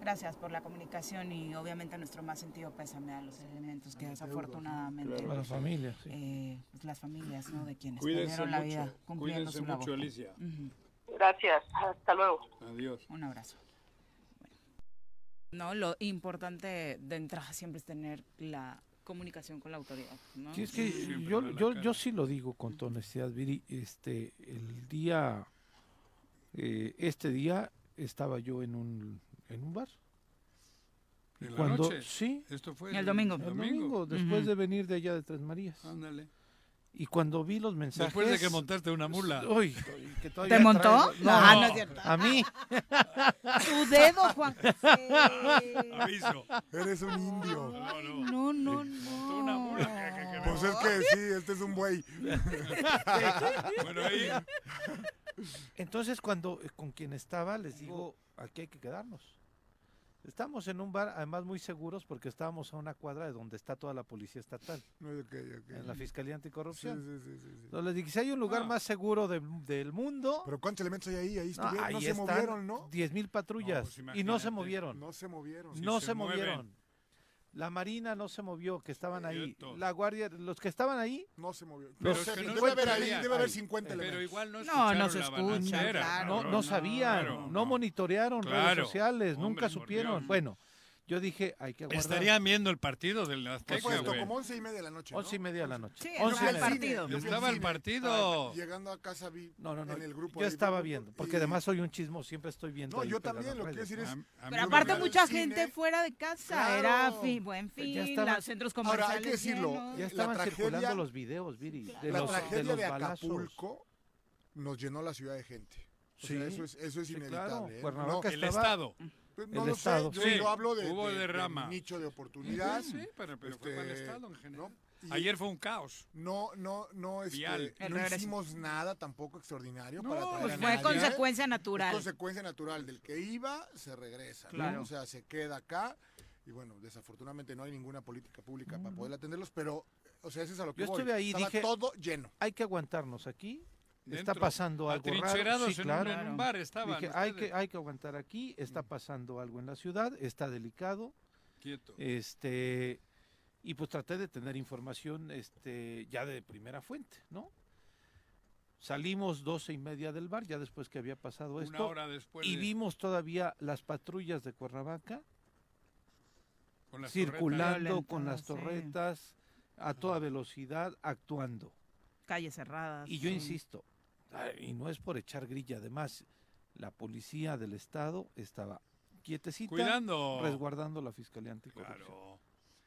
Gracias por la comunicación y obviamente nuestro más sentido pésame a los elementos que desafortunadamente A las familias, sí. eh, pues las familias ¿no? de quienes Cuídense perdieron la mucho. vida cumpliendo Cuídense su labor. mucho, Alicia. Ujú. Gracias, hasta luego. Adiós. Un abrazo. Bueno. No, lo importante de entrada siempre es tener la comunicación con la autoridad, ¿no? Sí, es que Siempre yo, yo, yo sí lo digo con toda honestidad, Viri. Este, el día, eh, este día estaba yo en un, en un bar. ¿En la cuando, noche? sí, Esto fue El domingo. el domingo, después de venir de allá de Tres Marías. Ándale. Y cuando vi los mensajes... Después de que montaste una mula. Uy, que ¿Te montó? traigo- No, Ah, no es cierto. a mí. Tu dedo, Juan José. Aviso. Eres un indio. No, no. No, no, no. Una mula Pues es que sí, este es un buey. Bueno, ahí. Entonces, cuando eh, con quien estaba, les digo, aquí hay que quedarnos. Estamos en un bar, además muy seguros, porque estábamos a una cuadra de donde está toda la policía estatal, en la Fiscalía Anticorrupción. sí, sí, sí, sí. Entonces les dije, si hay un lugar Ah. más seguro de- del mundo, Pero ¿cuántos elementos hay ahí? Ahí no, estuvieron, no, ahí se están movieron, ¿no? 10.000 patrullas pues y no se movieron. No se movieron. No se movieron. La Marina no se movió, que estaban ahí. La Guardia, los que estaban ahí, No se movió. Pero No es sé, que no debe, se haber ahí, sabía. debe haber Ay, 50 Pero elementos. igual no No, se escucha, claro. no, no sabían, claro, no monitorearon Claro. redes sociales, Hombre, nunca supieron. Bueno, yo dije, hay que aguardar. Estarían viendo el partido del ¿Qué Azteca, fue esto? güey. Como 11 y media de la noche, ¿no? Once y media de la noche. Sí, Once estaba el media. partido. Yo Estaba el partido. Llegando a casa vi No, no, no. en el grupo Yo ahí, estaba viendo, porque y- además soy un chismo, siempre estoy viendo. No, ahí yo también, lo que quiero redes. decir es... A- a mí Pero aparte mucha cine. gente fuera de casa, Claro. era fin, buen fin, Ya estaba- los centros Ahora, comerciales hay que decirlo, llenos. Ya La estaban tragedia- circulando los videos, Viri, de la los, de tragedia los de, balazos. Acapulco nos llenó la ciudad de gente. O Sí, sea, eso es, eso es sí, inevitable. claro. ¿eh? Cuernavaca No, El estaba- Estado. Pues, no el lo Estado. sé, yo, Sí, yo hablo de, hubo de- de derrama. mi nicho de oportunidad. Sí, pero, pero fue para el Este, Estado en general. ¿no? Y Ayer fue un caos. no, no, no, este, no hicimos nada tampoco extraordinario No, para traer Pues a fue nadie. consecuencia Es natural. consecuencia natural del que iba, se regresa. ¿no? Claro. O sea, se queda acá. Y bueno, desafortunadamente no hay ninguna política pública para poder atenderlos, pero, o sea, eso es a lo que Yo voy. estuve ahí, Estaba dije- todo lleno. Hay que aguantarnos aquí. Está pasando algo raro. Sí, en, claro. un, en un bar estaban. Dije, hay que, hay que aguantar aquí. Está pasando algo en la ciudad. Está delicado. Quieto. Este y pues traté de tener información este ya de primera fuente, ¿no? Salimos doce y media del bar ya después que había pasado Una esto hora después y de- vimos todavía las patrullas de Cuernavaca con las circulando con las sí. torretas a toda velocidad actuando. Calles cerradas. Y yo sí. insisto, y no es por echar grilla, además la policía del estado estaba quietecita Cuidando. resguardando la fiscalía anticorrupción. Claro.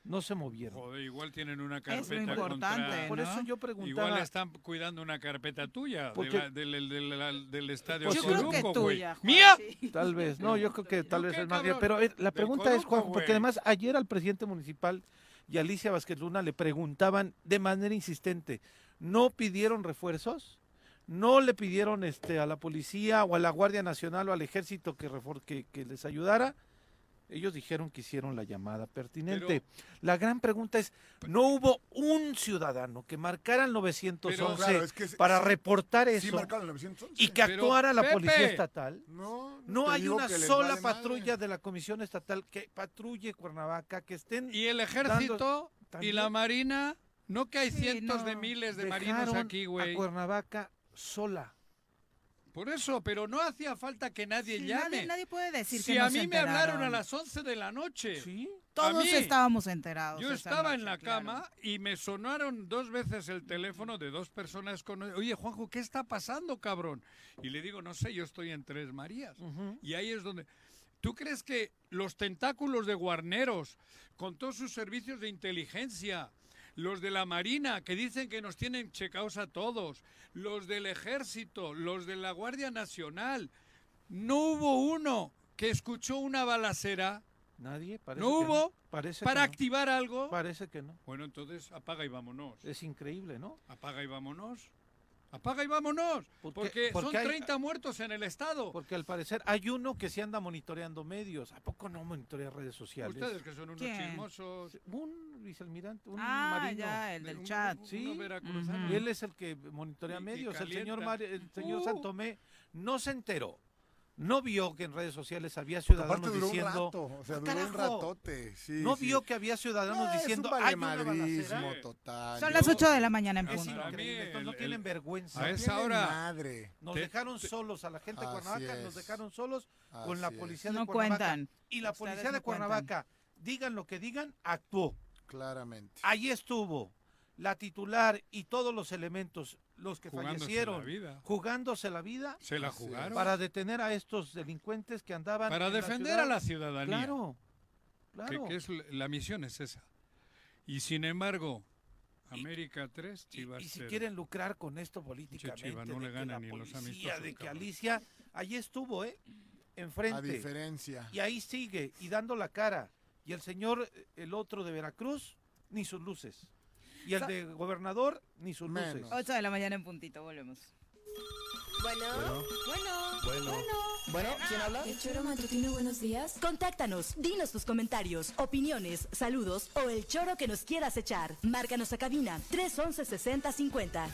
No se movieron. Joder, igual tienen una Es carpeta importante, contra- Por eso yo preguntaba Igual están cuidando una carpeta tuya de Porque- la- del, del- del- del estadio Pues Yo creo que Coyoluco, güey. tuya. Juan, ¡Mía! sí. Tal vez, no, yo creo que tal ¿Yo vez es más bien, cabrón? pero eh, la pregunta es, Juan, porque güey. además ayer al presidente municipal y a Alicia Vázquez Luna le preguntaban de manera insistente, ¿no pidieron refuerzos? ¿No le pidieron este a la policía o a la Guardia Nacional o al ejército que, refor- que, que les ayudara? Ellos dijeron que hicieron la llamada pertinente. Pero- la gran pregunta es, ¿no hubo un ciudadano que marcara el 911 Pero, claro, es que sí- para reportar Sí, eso marcaron el 911. y que Pero, actuara la Pepe, policía estatal? No, No hay una sola vale madre. patrulla de la Comisión Estatal que patrulle Cuernavaca, que estén... Y el ejército y la marina. No que hay Sí, cientos de miles de marinos aquí, A güey. Cuernavaca sola. Por eso, pero no hacía falta que nadie Sí, llame. nadie, nadie puede decir si que no a se mí me hablaron a las 11 de la noche. Sí. Todos mí. estábamos enterados. Yo estaba noche, en la claro. cama y me sonaron dos veces el teléfono de dos personas con... Oye, Juanjo, ¿qué está pasando, cabrón? Y le digo, no sé, yo estoy en Tres Marías. Y ahí es donde... ¿Tú crees que los tentáculos de Guarneros, con todos sus servicios de inteligencia, los de la Marina, que dicen que nos tienen checados a todos, los del Ejército, los de la Guardia Nacional, no hubo uno que escuchó una balacera Nadie, parece ¿No que hubo? Parece para que no. activar algo. Parece que no. Bueno, entonces apaga y vámonos. Es increíble, ¿no? Apaga y vámonos. Apaga y vámonos. Porque, Porque son hay- 30 muertos en el Estado. Porque al parecer hay uno que sí anda monitoreando medios. ¿A poco no monitorea redes sociales? Ustedes que son unos ¿Quién? chismosos. Un vicealmirante, un Ah, marino. ya, el del Un- chat. Sí. veracruzano. Y él es el que monitorea Y- y medios. El señor. Mari- el señor Uh. Santomé no se enteró. No vio que en redes sociales había ciudadanos duró diciendo. un rato, o sea, "Ah, duró un carajo". ratote. Sí, no sí. vio que había ciudadanos Ah, diciendo. es un "Hay una balacera". total. Son las 8 de la mañana en punto. Entonces no tienen el- vergüenza. a esa hora- Madre. Nos Te- dejaron solos a la gente de Cuernavaca, nos dejaron solos con la Así es. policía de No Cuernavaca. cuentan. Y la Ustedes policía de no cuentan. Cuernavaca, digan lo que digan, actuó. Claramente. Ahí estuvo la titular y todos los elementos, los que Jugándose fallecieron, la vida. jugándose la vida Se la jugaron. para detener a estos delincuentes que andaban. Para la defender a la ciudadanía. Claro, claro. que es la misión es esa. Y sin embargo, América 3, Y, Chivas y si 0. quieren lucrar con esto políticamente, Chivas no de le que gana la ni en los policía, amistosos, de que cabrón. Alicia, allí estuvo, ¿eh? Enfrente. A diferencia. Y ahí sigue, y dando la cara. Y el señor, el otro de Veracruz, ni sus luces. Y el de gobernador, ni sus luces. Menos. 8 de la mañana en puntito, volvemos. Bueno, bueno, bueno. Bueno, ¿quién habla? El choro matutino, buenos días. Contáctanos, dinos tus comentarios, opiniones, saludos o el choro que nos quieras echar. Márcanos a cabina 311 6050.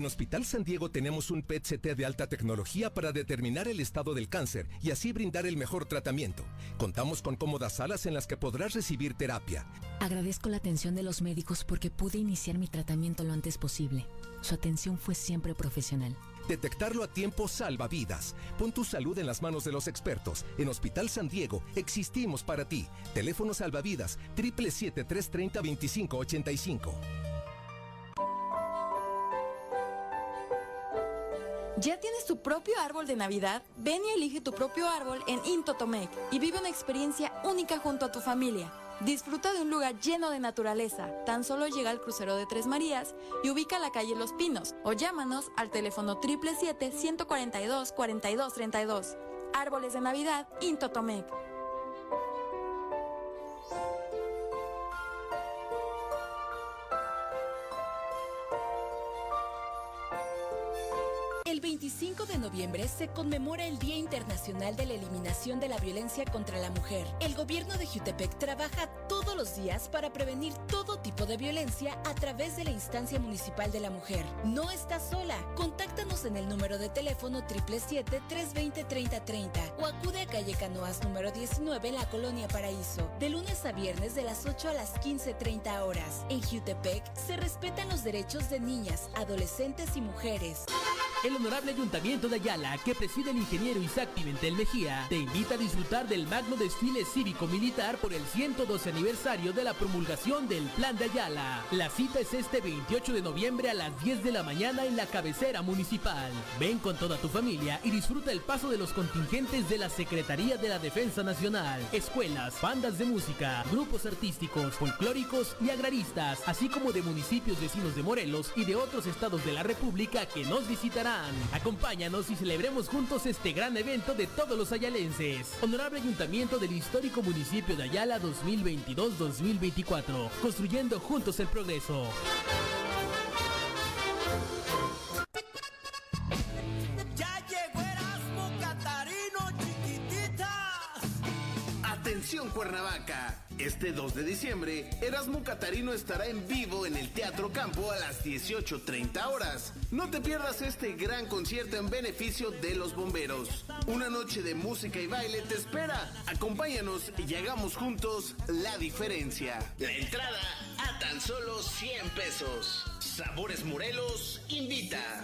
En Hospital San Diego tenemos un PET-CT de alta tecnología para determinar el estado del cáncer y así brindar el mejor tratamiento. Contamos con cómodas salas en las que podrás recibir terapia. Agradezco la atención de los médicos porque pude iniciar mi tratamiento lo antes posible. Su atención fue siempre profesional. Detectarlo a tiempo salva vidas. Pon tu salud en las manos de los expertos. En Hospital San Diego existimos para ti. Teléfono salvavidas 777-330-2585. ¿Ya tienes tu propio árbol de Navidad? Ven y elige tu propio árbol en Intotomec y vive una experiencia única junto a tu familia. Disfruta de un lugar lleno de naturaleza. Tan solo llega al crucero de Tres Marías y ubica la calle Los Pinos o llámanos al teléfono 777-142-4232. Árboles de Navidad, Intotomec. El 25 de noviembre se conmemora el Día Internacional de la Eliminación de la Violencia contra la Mujer. El gobierno de Jutepec trabaja todos los días para prevenir todo tipo de violencia a través de la instancia municipal de la mujer. No estás sola. Contáctanos en el número de teléfono 777-320-3030 o acude a calle Canoas número 19 en la Colonia Paraíso, de lunes a viernes de las 8 a las 15.30 horas. En Jutepec se respetan los derechos de niñas, adolescentes y mujeres. El Honorable Ayuntamiento de Ayala, que preside el ingeniero Isaac Pimentel Mejía, te invita a disfrutar del magno desfile cívico-militar por el 112 aniversario de la promulgación del Plan de Ayala. La cita es este 28 de noviembre a las 10 de la mañana en la cabecera municipal. Ven con toda tu familia y disfruta el paso de los contingentes de la Secretaría de la Defensa Nacional, escuelas, bandas de música, grupos artísticos, folclóricos y agraristas, así como de municipios vecinos de Morelos y de otros estados de la República que nos visitarán. Acompáñanos y celebremos juntos este gran evento de todos los ayalenses. Honorable Ayuntamiento del histórico municipio de Ayala 2022-2024. Construyendo juntos el progreso. Ya llegó Erasmo Catarino, chiquititas. Atención Cuernavaca, este 2 de diciembre, Erasmo Catarino estará en vivo en el Teatro Campo a las 18.30 horas. No te pierdas este gran concierto en beneficio de los bomberos. Una noche de música y baile te espera. Acompáñanos y hagamos juntos la diferencia. La entrada a tan solo 100 pesos. Sabores Morelos invita.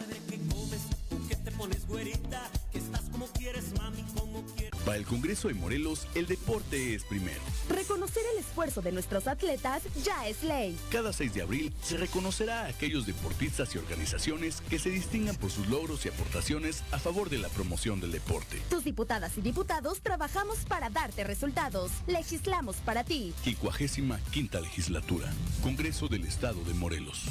Para el Congreso de Morelos, el deporte es primero. Reconocer el esfuerzo de nuestros atletas ya es ley. Cada 6 de abril se reconocerá a aquellos deportistas y organizaciones que se distingan por sus logros y aportaciones a favor de la promoción del deporte. Tus diputadas y diputados trabajamos para darte resultados. Legislamos para ti. 55 quinta legislatura. Congreso del Estado de Morelos.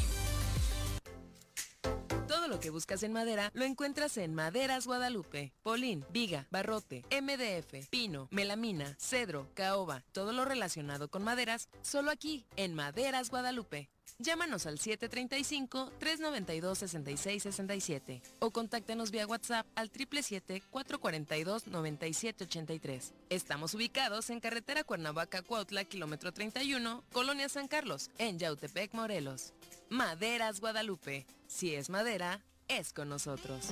Todo lo que buscas en madera lo encuentras en Maderas Guadalupe. Polín, viga, barrote, MDF, pino, melamina, cedro, caoba, todo lo relacionado con maderas, solo aquí, en Maderas Guadalupe. Llámanos al 735-392-6667 o contáctanos vía WhatsApp al 777-442-9783. Estamos ubicados en carretera Cuernavaca-Cuautla, kilómetro 31, Colonia San Carlos, en Yautepec, Morelos. Maderas Guadalupe. Si es madera, es con nosotros.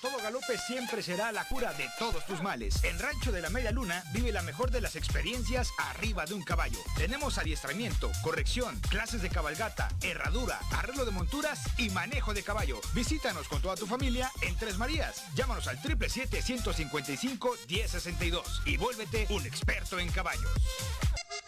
Todo galope siempre será la cura de todos tus males. En Rancho de la Media Luna vive la mejor de las experiencias arriba de un caballo. Tenemos adiestramiento, corrección, clases de cabalgata, herradura, arreglo de monturas y manejo de caballo. Visítanos con toda tu familia en Tres Marías. Llámanos al 777-155-1062 y vuélvete un experto en caballos.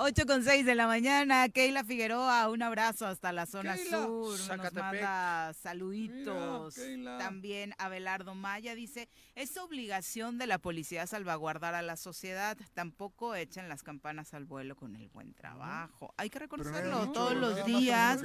Ocho con seis de la mañana, Keila Figueroa, un abrazo hasta la zona Keila, sur, nos Zacatepec. manda saluditos. Mira. También Abelardo Maya dice, es obligación de la policía salvaguardar a la sociedad, tampoco echen las campanas al vuelo con el buen trabajo. Hay que no reconocerlo todos los días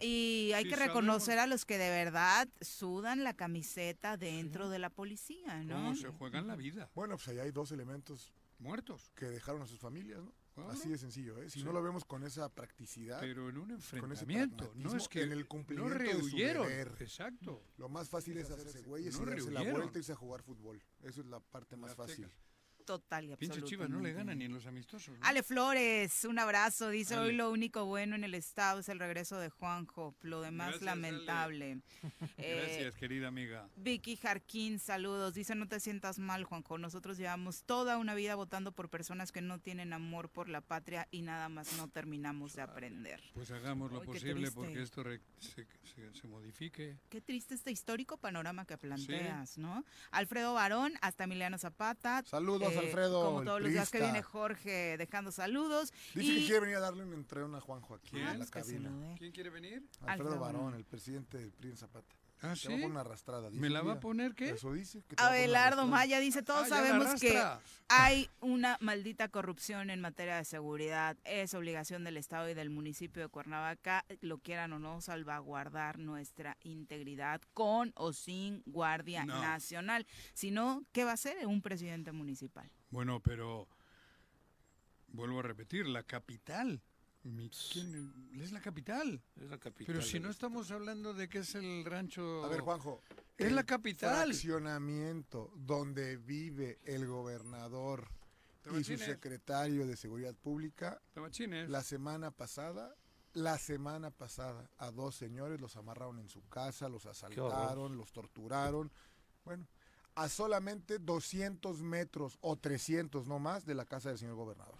y hay Sí, que reconocer a los que de verdad sudan la camiseta dentro de la policía, ¿no? ¿Cómo se juegan la vida? Bueno, pues ahí hay dos elementos Muertos. que dejaron a sus familias, ¿no? Así de sencillo, ¿eh? Si Sí. no lo vemos con esa practicidad, Pero en un con ese enfrentamiento. No es que en el no cumplimiento de su rehuyeron. deber. Exacto. Lo más fácil es hacerse güeyes No y darse la rehuyeron. vuelta y irse a jugar fútbol. Eso es la parte más fácil. Total y Pinche Chivas no le ganan ni en los amistosos. ¿no? Ale Flores, un abrazo. Dice Ale. hoy lo único bueno en el estado es el regreso de Juanjo. Lo demás Gracias, lamentable. Eh, Gracias, querida amiga. Vicky Jarquín, saludos. Dice, no te sientas mal, Juanjo. Nosotros llevamos toda una vida votando por personas que no tienen amor por la patria y nada más no terminamos de aprender. Pues hagamos lo Ay, posible porque esto re- se, se- se modifique. Qué triste este histórico panorama que planteas, ¿no? Alfredo Barón, hasta Emiliano Zapata. Saludos, eh, Alfredo, Como el todos los días que viene Jorge dejando saludos. Dice y que quiere venir a darle un entreno a Juanjo aquí ¿Quién? en la cabina. ¿Quién quiere venir? Alfredo Barón. el presidente del PRI en Zapata. ¿Ah, Te va a sí? poner una arrastrada. dice ¿Me la va a poner qué? Eso dice. que te Abelardo. Maya dice, todos Ah, sabemos que hay una maldita corrupción en materia de seguridad. Es obligación del Estado y del municipio de Cuernavaca, lo quieran o no, salvaguardar nuestra integridad con o sin Guardia No. Nacional. Si no, ¿qué va a hacer un presidente municipal? Bueno, pero vuelvo a repetir, la capital. Mi- ¿quién es la capital? Es la capital. Pero si no estamos hablando de que es el rancho... A ver, Juanjo. Es el la capital. Fraccionamiento donde vive el gobernador y su Tabachines. secretario de Seguridad Pública, Tabachines. la semana pasada, la semana pasada, a dos señores los amarraron en su casa, los asaltaron, los torturaron. Bueno, a solamente 200 metros o 300 no más de la casa del señor gobernador.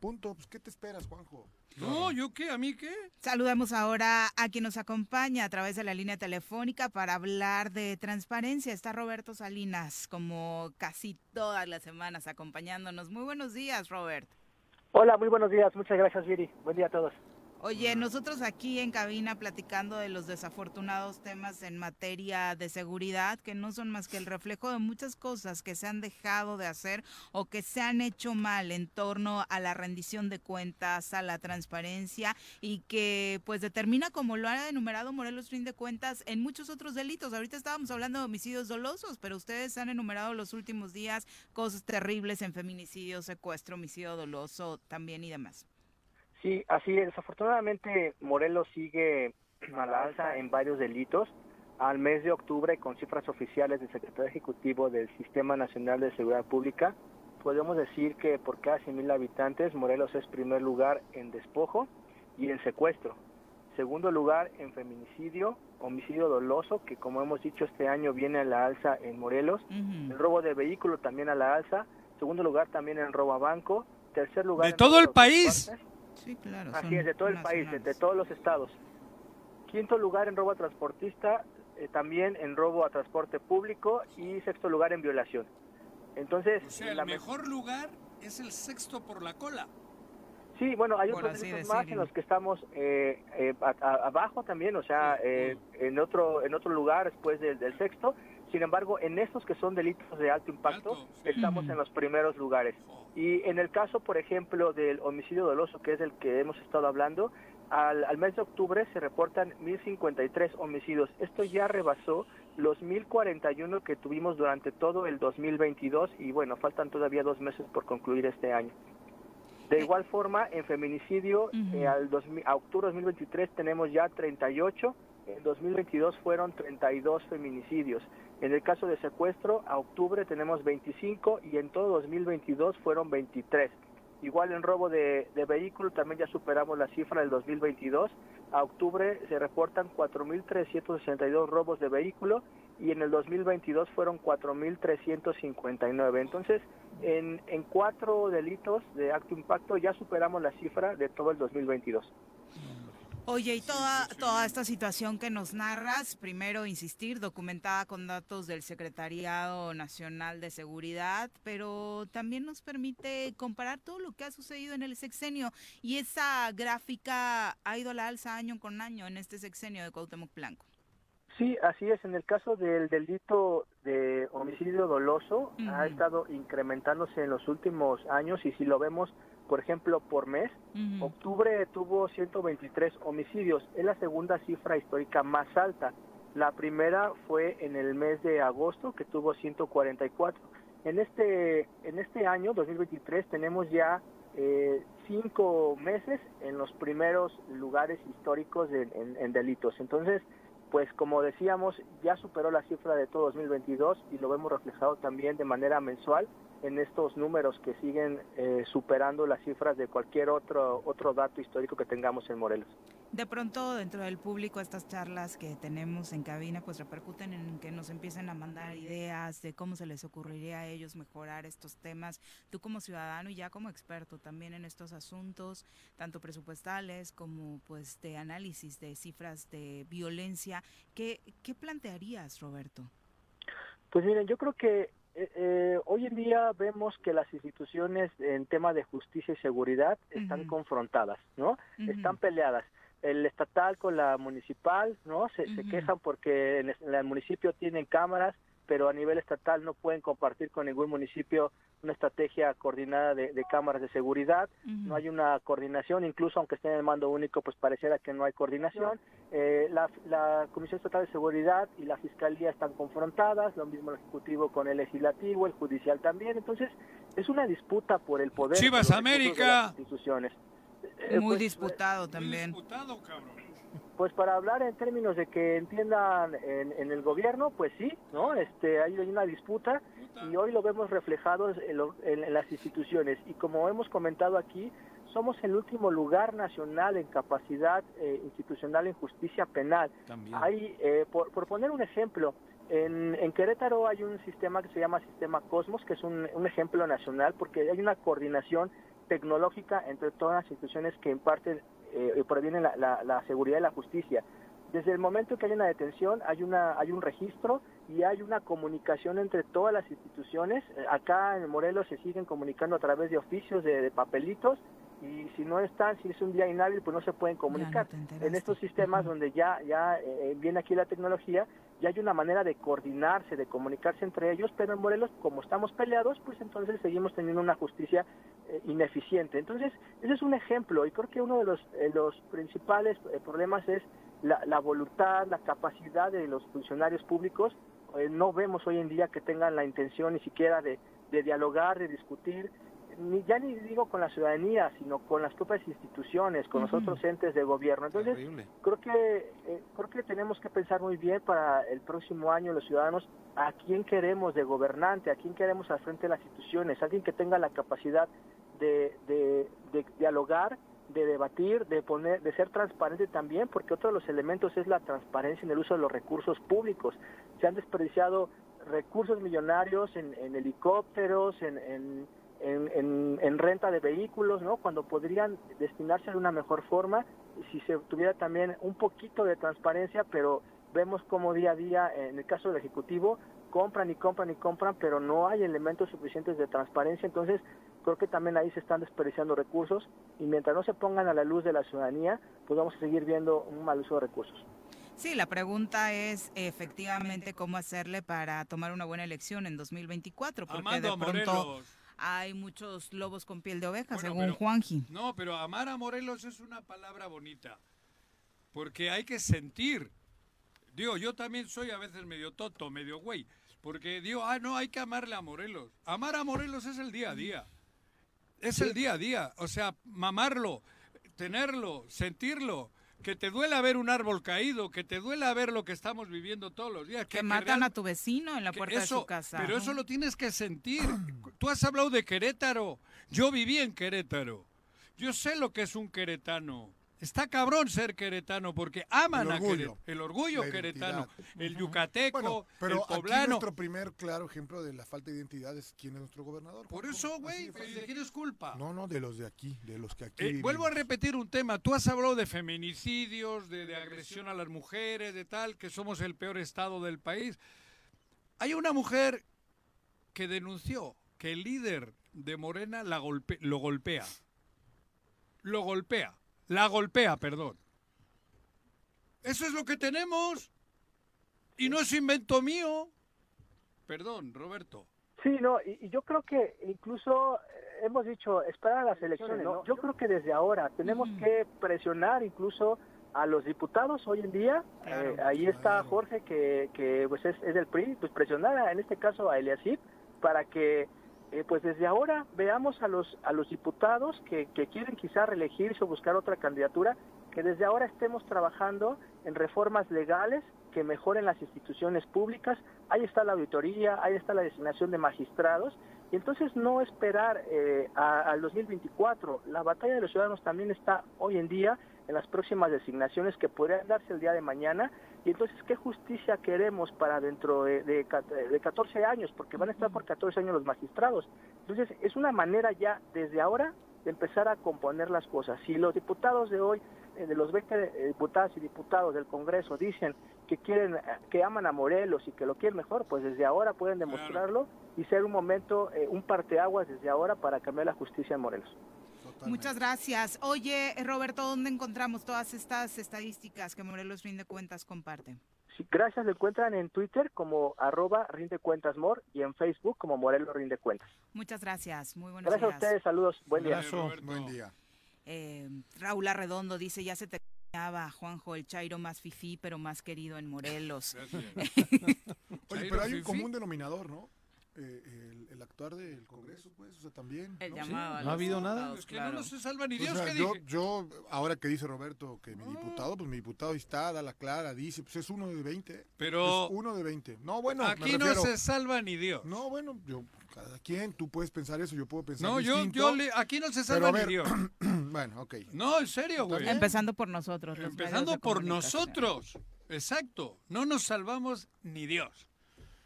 Punto. Pues, ¿qué te esperas, Juanjo? No, ¿yo qué? ¿A mí qué? Saludamos ahora a quien nos acompaña a través de la línea telefónica para hablar de transparencia. Está Roberto Salinas, como casi todas las semanas, acompañándonos. Muy buenos días, Robert. Hola, muy buenos días. Muchas gracias, Viri. Buen día a todos. Oye, nosotros aquí en cabina platicando de los desafortunados temas en materia de seguridad, que no son más que el reflejo de muchas cosas que se han dejado de hacer o que se han hecho mal en torno a la rendición de cuentas, a la transparencia y que pues determina, como lo ha enumerado Morelos Fin de Cuentas, en muchos otros delitos. Ahorita estábamos hablando de homicidios dolosos, pero ustedes han enumerado los últimos días cosas terribles en feminicidio, secuestro, homicidio doloso también y demás. Sí, así es. Desafortunadamente, Morelos sigue a la alza en varios delitos. Al mes de octubre, con cifras oficiales del secretario ejecutivo del Sistema Nacional de Seguridad Pública, podemos decir que por cada 100.000 habitantes, Morelos es primer lugar en despojo y en secuestro. Segundo lugar en feminicidio, homicidio doloso, que como hemos dicho este año viene a la alza en Morelos. El robo de vehículo también a la alza. Segundo lugar también en robo a banco. Tercer lugar ¿De en todo el país? Sí, claro. Así es, de todo el país, de, de todos los estados. Quinto lugar en robo a transportista, eh, también en robo a transporte público y sexto lugar en violación. Entonces, O sea, el la- mejor lugar es el sexto por la cola. sí, bueno, hay Por otros delitos más en los que estamos eh, eh, a- a- abajo también, o sea, eh, en otro en otro lugar después del, del sexto. Sin embargo, en estos que son delitos de alto impacto, estamos en los primeros lugares. Y en el caso, por ejemplo, del homicidio doloso, que es el que hemos estado hablando, al, al mes de octubre se reportan 1.053 homicidios. Esto ya rebasó los 1.041 que tuvimos durante todo el 2022 y bueno, faltan todavía dos meses por concluir este año. De igual forma, en feminicidio, eh, al 2000 a octubre de 2023 tenemos ya 38, en 2022 fueron 32 feminicidios. En el caso de secuestro, a octubre tenemos 25 y en todo 2022 fueron 23. Igual en robo de, de vehículo también ya superamos la cifra del 2022. A octubre se reportan 4.362 robos de vehículo y en el 2022 fueron 4.359. Entonces, en, en cuatro delitos de acto impacto ya superamos la cifra de todo el 2022. Oye, y toda, toda esta situación que nos narras, primero insistir, documentada con datos del Secretariado Nacional de Seguridad, pero también nos permite comparar todo lo que ha sucedido en el sexenio y esa gráfica ha ido a la alza año con año en este sexenio de Cuauhtémoc Blanco. Sí, así es. En el caso del delito de homicidio doloso, ha estado incrementándose en los últimos años y si lo vemos, por ejemplo, por mes, octubre tuvo 123 homicidios. Es la segunda cifra histórica más alta. La primera fue en el mes de agosto, que tuvo 144. En este, en este año, 2023, tenemos ya eh, cinco meses en los primeros lugares históricos en, en delitos. Entonces, pues como decíamos, ya superó la cifra de todo 2022 y lo vemos reflejado también de manera mensual en estos números que siguen eh, superando las cifras de cualquier otro otro dato histórico que tengamos en Morelos. De pronto dentro del público estas charlas que tenemos en cabina pues repercuten en que nos empiecen a mandar ideas de cómo se les ocurriría a ellos mejorar estos temas. Tú como ciudadano y ya como experto también en estos asuntos, tanto presupuestales como pues de análisis de cifras de violencia, ¿qué, qué plantearías Roberto? Pues miren, yo creo que eh, eh, hoy en día vemos que las instituciones en tema de justicia y seguridad están confrontadas, ¿no? Están peleadas. El estatal con la municipal, ¿no? Se, se quejan porque en el municipio tienen cámaras, pero a nivel estatal no pueden compartir con ningún municipio una estrategia coordinada de, cámaras de seguridad, no hay una coordinación, incluso aunque esté en el mando único, pues pareciera que no hay coordinación. Eh, la, Comisión Estatal de Seguridad y la Fiscalía están confrontadas, lo mismo el Ejecutivo con el Legislativo, el Judicial también, entonces es una disputa por el poder. Chivas América. instituciones. Eh, Muy pues, disputado también. Muy disputado, cabrón. Pues para hablar en términos de que entiendan en, el gobierno, pues sí, ¿no? Este, hay una disputa y hoy lo vemos reflejado en, las instituciones. Y como hemos comentado aquí, somos el último lugar nacional en capacidad eh, institucional en justicia penal. Hay, eh, por, poner un ejemplo, en, Querétaro hay un sistema que se llama Sistema Cosmos, que es un, un ejemplo nacional porque hay una coordinación tecnológica entre todas las instituciones que imparten eh, proviene la, la, seguridad y la justicia. Desde el momento que hay una detención, hay, una, hay un registro y hay una comunicación entre todas las instituciones. Eh, acá en Morelos se siguen comunicando a través de oficios, de, papelitos, y si no están, si es un día inhábil, pues no se pueden comunicar. en estos sistemas donde ya, ya eh, viene aquí la tecnología, ya hay una manera de coordinarse, de comunicarse entre ellos, pero en Morelos, como estamos peleados, pues entonces seguimos teniendo una justicia eh, ineficiente. Entonces, ese es un ejemplo y creo que uno de los, eh, los principales eh, problemas es la, la, voluntad, la capacidad de los funcionarios públicos. no vemos hoy en día que tengan la intención ni siquiera de, de dialogar, de discutir, ni ya ni digo con la ciudadanía, sino con las propias instituciones, con los otros entes de gobierno. Entonces, creo que creo que tenemos que pensar muy bien para el próximo año los ciudadanos a quién queremos de gobernante, a quién queremos al frente de las instituciones, alguien que tenga la capacidad de, de, dialogar, de debatir, de poner, de ser transparente también, porque otro de los elementos es la transparencia en el uso de los recursos públicos. Se han desperdiciado recursos millonarios en, helicópteros, en, en, en, renta de vehículos, ¿no? Cuando podrían destinarse de una mejor forma, si se tuviera también un poquito de transparencia, pero vemos como día a día, en el caso del Ejecutivo, compran y compran y compran, pero no hay elementos suficientes de transparencia, entonces creo que también ahí se están desperdiciando recursos y mientras no se pongan a la luz de la ciudadanía, pues vamos a seguir viendo un mal uso de recursos. Sí, la pregunta es efectivamente cómo hacerle para tomar una buena elección en 2024, porque de pronto hay muchos lobos con piel de oveja, según Juanji. No, pero amar a Morelos es una palabra bonita, porque hay que sentir. Digo, yo también soy a veces medio toto, medio güey, porque digo, ah, no, hay que amarle a Morelos. Amar a Morelos es el día a día. Es el día a día, o sea, mamarlo, tenerlo, sentirlo. Que te duela ver un árbol caído, que te duela ver lo que estamos viviendo todos los días. Que, matan a tu vecino en la puerta de su casa. Pero eso lo tienes que sentir. Tú has hablado de Querétaro. Yo viví en Querétaro. Yo sé lo que es un queretano. Está cabrón ser queretano porque aman El a orgullo. Querétaro. El orgullo queretano. El yucateco, Bueno, pero el aquí poblano. nuestro primer claro ejemplo de la falta de identidad es quién es nuestro gobernador. Por eso, güey, ¿de quién es culpa? No, no, de los de aquí, de los que aquí Eh, vuelvo a repetir un tema. Tú has hablado de feminicidios, de, de agresión a las mujeres, de tal, que somos el peor estado del país. Hay una mujer que denunció que el líder de Morena la golpe- lo golpea. Lo golpea. La golpea, perdón. Eso es lo que tenemos. Y no es invento mío. Perdón, Roberto. Sí, no, y, y yo creo que incluso eh, hemos dicho esperar a las elecciones, ¿no? Yo creo que desde ahora tenemos que presionar incluso a los diputados hoy en día. Eh, ahí está Jorge, que, que pues es, es del PRI, pues presionar a- en este caso a Eliasip para que eh, pues desde ahora veamos a los a los diputados que, que quieren quizá reelegirse o buscar otra candidatura, que desde ahora estemos trabajando en reformas legales que mejoren las instituciones públicas. Ahí está la auditoría, ahí está la designación de magistrados. Y entonces no esperar eh, al 2024. La batalla de los ciudadanos también está hoy en día en las próximas designaciones que podrían darse el día de mañana. Y entonces, ¿qué justicia queremos para dentro de, de, ca- de 14 años? Porque van a estar por 14 años los magistrados. Entonces, es una manera ya desde ahora de empezar a componer las cosas. Si los diputados de hoy, eh, de los 20 eh, diputadas y diputados del Congreso, dicen que quieren, eh, que aman a Morelos y que lo quieren mejor, pues desde ahora pueden demostrarlo y ser un momento, eh, un parteaguas desde ahora para cambiar la justicia en Morelos. Muchas gracias. Oye, Roberto, ¿dónde encontramos todas estas estadísticas que Morelos Rinde Cuentas comparte? Sí, gracias, lo encuentran en Twitter como arroba rinde cuentas mor y en Facebook como Morelos rinde cuentas. Muchas gracias. Muy buenos Gracias a días. ustedes, saludos, buen día. Buen día. Eh, Raúl Arredondo dice, ya se te Juanjo, el Chairo más fifí, pero más querido en Morelos. Oye, pero hay un común denominador, ¿no? Eh, el, el actuar del Congreso, pues, o sea, también. El ¿no? llamado a ¿No ha habido nada? diputados, Es que claro. no se salva ni O Dios. sea, ¿qué yo, dije? yo, ahora que dice Roberto que mi diputado, pues mi diputado ahí está, da la clara, dice, pues es uno de 20. Pero- Es uno de 20. No, bueno, me Aquí no se salva ni Dios. No, bueno, yo, cada quien, tú puedes pensar eso, yo puedo pensar No, yo, distinto. yo le- aquí no se salva ni Dios. bueno, ok. No, en serio, güey. Empezando por nosotros. Empezando por nosotros. Exacto. No nos salvamos ni Dios.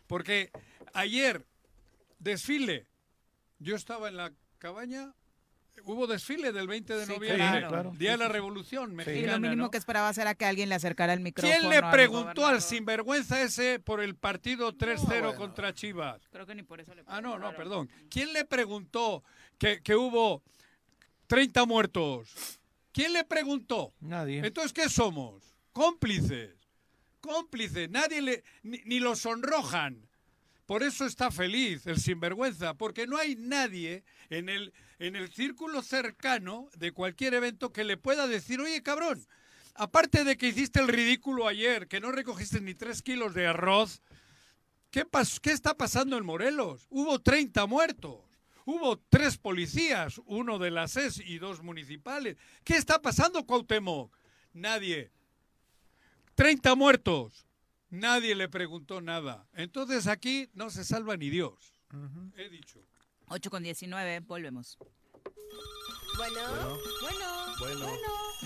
Porque ayer, desfile. Yo estaba en la cabaña. Hubo desfile del 20 de Sí, noviembre. claro. claro. Día de la Revolución Y Mexicana. lo mínimo ¿no? que esperabas era que alguien le acercara el micrófono. ¿Quién le preguntó al sinvergüenza ese por el partido 3-0 bueno. contra Chivas? Creo que ni por eso le Ah, no, no, perdón. ¿Quién le preguntó que, que hubo 30 muertos? ¿Quién le preguntó? Nadie. Entonces, ¿qué somos? Cómplices. Cómplices. Nadie le. ni, ni lo sonrojan. Por eso está feliz el sinvergüenza, porque no hay nadie en el, en el círculo cercano de cualquier evento que le pueda decir, oye, cabrón, aparte de que hiciste el ridículo ayer, que no recogiste ni tres kilos de arroz, ¿qué, pas- qué está pasando en Morelos? Hubo 30 muertos. Hubo tres policías, uno de la SES y dos municipales. ¿Qué está pasando, Cuauhtémoc? Nadie. 30 muertos. Nadie le preguntó nada. Entonces aquí no se salva ni Dios. He dicho. 8 con 19, volvemos. Bueno, bueno, Bueno.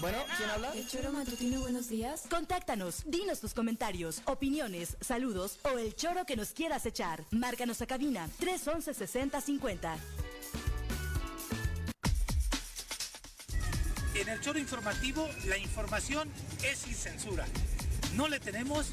Bueno, ¿quién habla? El choro matutino, buenos días. Contáctanos, dinos tus comentarios, opiniones, saludos o el choro que nos quieras echar. Márcanos a cabina 311 6050. En el choro informativo, la información es sin censura. No le tenemos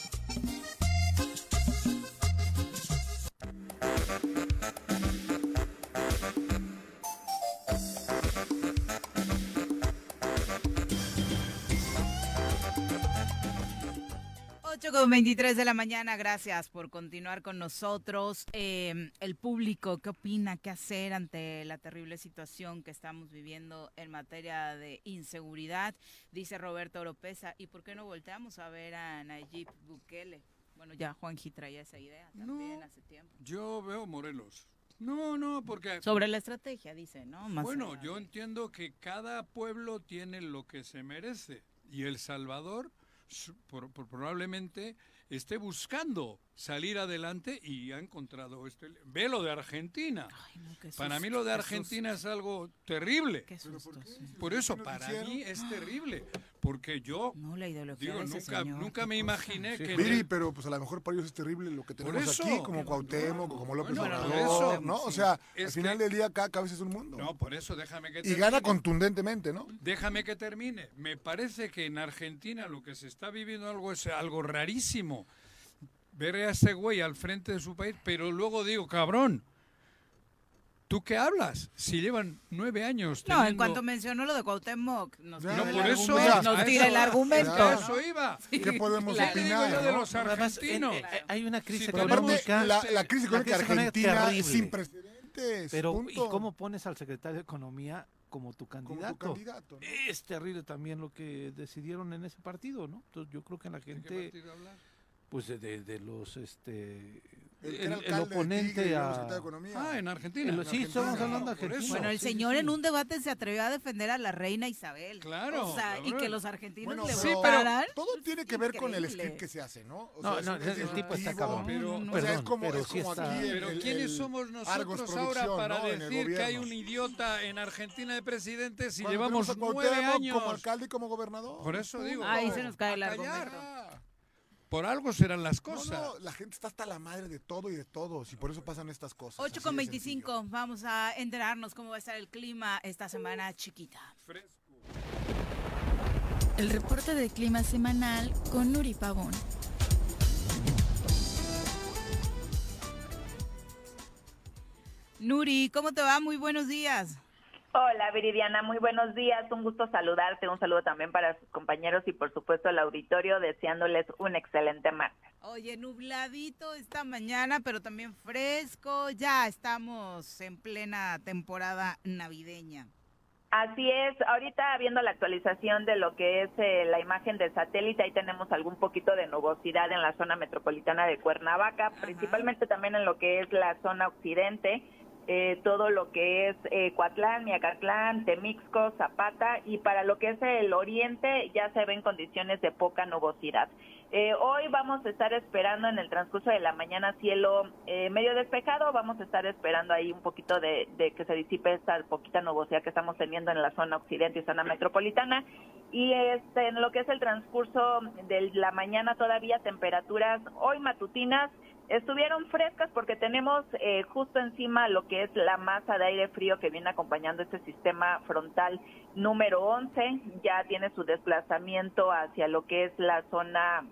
Con 23 de la mañana, gracias por continuar con nosotros. Eh, el público, ¿qué opina? ¿Qué hacer ante la terrible situación que estamos viviendo en materia de inseguridad? Dice Roberto Oropesa, ¿y por qué no volteamos a ver a Nayib Bukele? Bueno, ya Juanji traía esa idea también hace tiempo. Yo veo Morelos. No, no, porque... Sobre la estrategia, dice, ¿no? Más bueno, yo entiendo que cada pueblo tiene lo que se merece y El Salvador por- por- probablemente esté buscando salir adelante y ha encontrado este... Ve lo de Argentina. para mí lo de Argentina es algo terrible. susto, sí. Por eso, para mí es terrible. Porque yo No, la ideología digo, de ese nunca, señor, nunca me imaginé que... Viri, pero pues a lo mejor para ellos es terrible lo que tenemos eso. aquí, como Cuauhtémoc, como López Bueno, por Obrador, eso, ¿no? O sea, al final que- del día cada cabeza es un mundo. No, por eso déjame que y termine. gana contundentemente, ¿no? Déjame que termine. Me parece que en Argentina lo que se está viviendo algo es algo rarísimo. Ver a ese güey al frente de su país, pero luego digo, cabrón, ¿tú qué hablas? Si llevan nueve años No, en cuanto mencionó lo de Cuauhtémoc, nos No, tira el por eso, argumento. Nos tira eso- el argumento. a eso iba. ¿Qué podemos claro. ¿Qué digo opinar? yo de los Además, argentinos? eh, eh, hay una crisis tenemos- aparte, la, la crisis La económica crisis económica argentina terrible. es sin precedentes. Pero, ¿y cómo pones al secretario de Economía como tu candidato? candidato, ¿no? Es terrible también lo que decidieron en ese partido, ¿no? Entonces yo creo que la ¿De qué gente, partido hablas? pues de, de- de los, este, El, que el, era el alcalde de Tigre oponente a... secretario de Economía. Ah, en Argentina. En sí, Argentina. estamos hablando de Argentina. Bueno, el Sí, señor sí. en un debate se atrevió a defender a la reina Isabel. Claro, O sea, y que los argentinos Bueno, le pero votaran. todo tiene que ver con el script que se hace, ¿no? O No, es no, un- el- tipo está cabrón. Pero- o sea, Perdón, es como, pero es sí como aquí el- Pero ¿quiénes el somos nosotros ahora para decir que hay un idiota en Argentina de presidente si Cuando llevamos nueve años? como alcalde y como gobernador. Por eso digo. Ahí se nos cae el a callar. argumento. Por algo serán las cosas. no, la gente está hasta la madre de todo y de todos y por eso pasan estas cosas. 8 así con de 25, vamos a enterarnos cómo va a estar el clima esta semana chiquita. El reporte de clima semanal con Nuri Pavón. Nuri, ¿cómo te va? Muy buenos días. Hola Viridiana, muy buenos días, un gusto saludarte, un saludo también para sus compañeros y por supuesto al auditorio, deseándoles un excelente martes. Oye, nubladito esta mañana, pero también fresco. Ya estamos en plena temporada navideña. Así es, ahorita viendo la actualización de lo que es eh, la imagen del satélite, ahí tenemos algún poquito de nubosidad en la zona metropolitana de Cuernavaca, principalmente también en lo que es la zona occidente, eh, todo lo que es eh, Coatlán, Miacatlán, Temixco, Zapata y para lo que es el oriente ya se ven condiciones de poca nubosidad. Eh, hoy vamos a estar esperando en el transcurso de la mañana cielo eh, medio despejado, vamos a estar esperando ahí un poquito de, de que se disipe esta poquita nubosidad que estamos teniendo en la zona occidente y zona metropolitana. Y este, en lo que es el transcurso de la mañana todavía temperaturas hoy matutinas estuvieron frescas porque tenemos eh, justo encima lo que es la masa de aire frío que viene acompañando este sistema frontal número 11, ya tiene su desplazamiento hacia lo que es la zona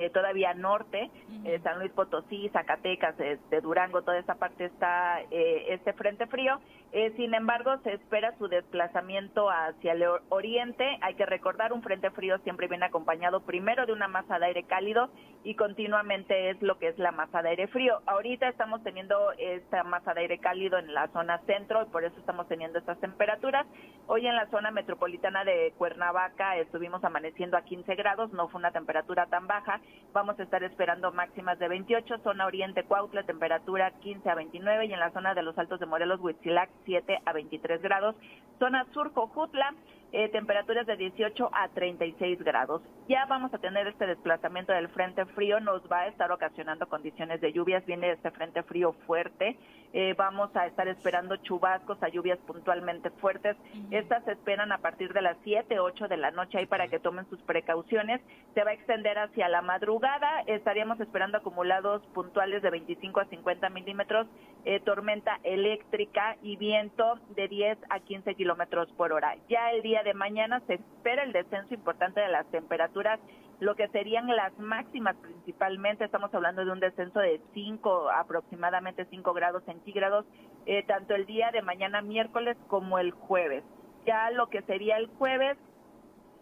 eh, todavía norte, eh, San Luis Potosí, Zacatecas, de, de Durango, toda esa parte está eh, este frente frío. Eh, sin embargo, se espera su desplazamiento hacia el or- oriente. Hay que recordar, un frente frío siempre viene acompañado primero de una masa de aire cálido y continuamente es lo que es la masa de aire frío. Ahorita estamos teniendo esta masa de aire cálido en la zona centro y por eso estamos teniendo estas temperaturas. Hoy en la zona metropolitana de Cuernavaca estuvimos amaneciendo a 15 grados, no fue una temperatura tan baja. Vamos a estar esperando máximas de 28, zona oriente Cuautla, temperatura 15 a 29 y en la zona de los Altos de Morelos, Huitzilac, 7 a 23 grados. Zona sur Cojutla, eh, temperaturas de 18 a 36 grados. Ya vamos a tener este desplazamiento del frente frío, nos va a estar ocasionando condiciones de lluvias, viene este frente frío fuerte, eh, vamos a estar esperando chubascos a lluvias puntualmente fuertes, estas se esperan a partir de las 7, 8 de la noche ahí para que tomen sus precauciones, se va a extender hacia la madrugada, estaríamos esperando acumulados puntuales de 25 a 50 milímetros, eh, tormenta eléctrica y viento de 10 a 15 kilómetros por hora. Ya el día de mañana se espera el descenso importante de las temperaturas, lo que serían las máximas principalmente, estamos hablando de un descenso de 5, aproximadamente 5 grados centígrados, eh, tanto el día de mañana miércoles como el jueves. Ya lo que sería el jueves,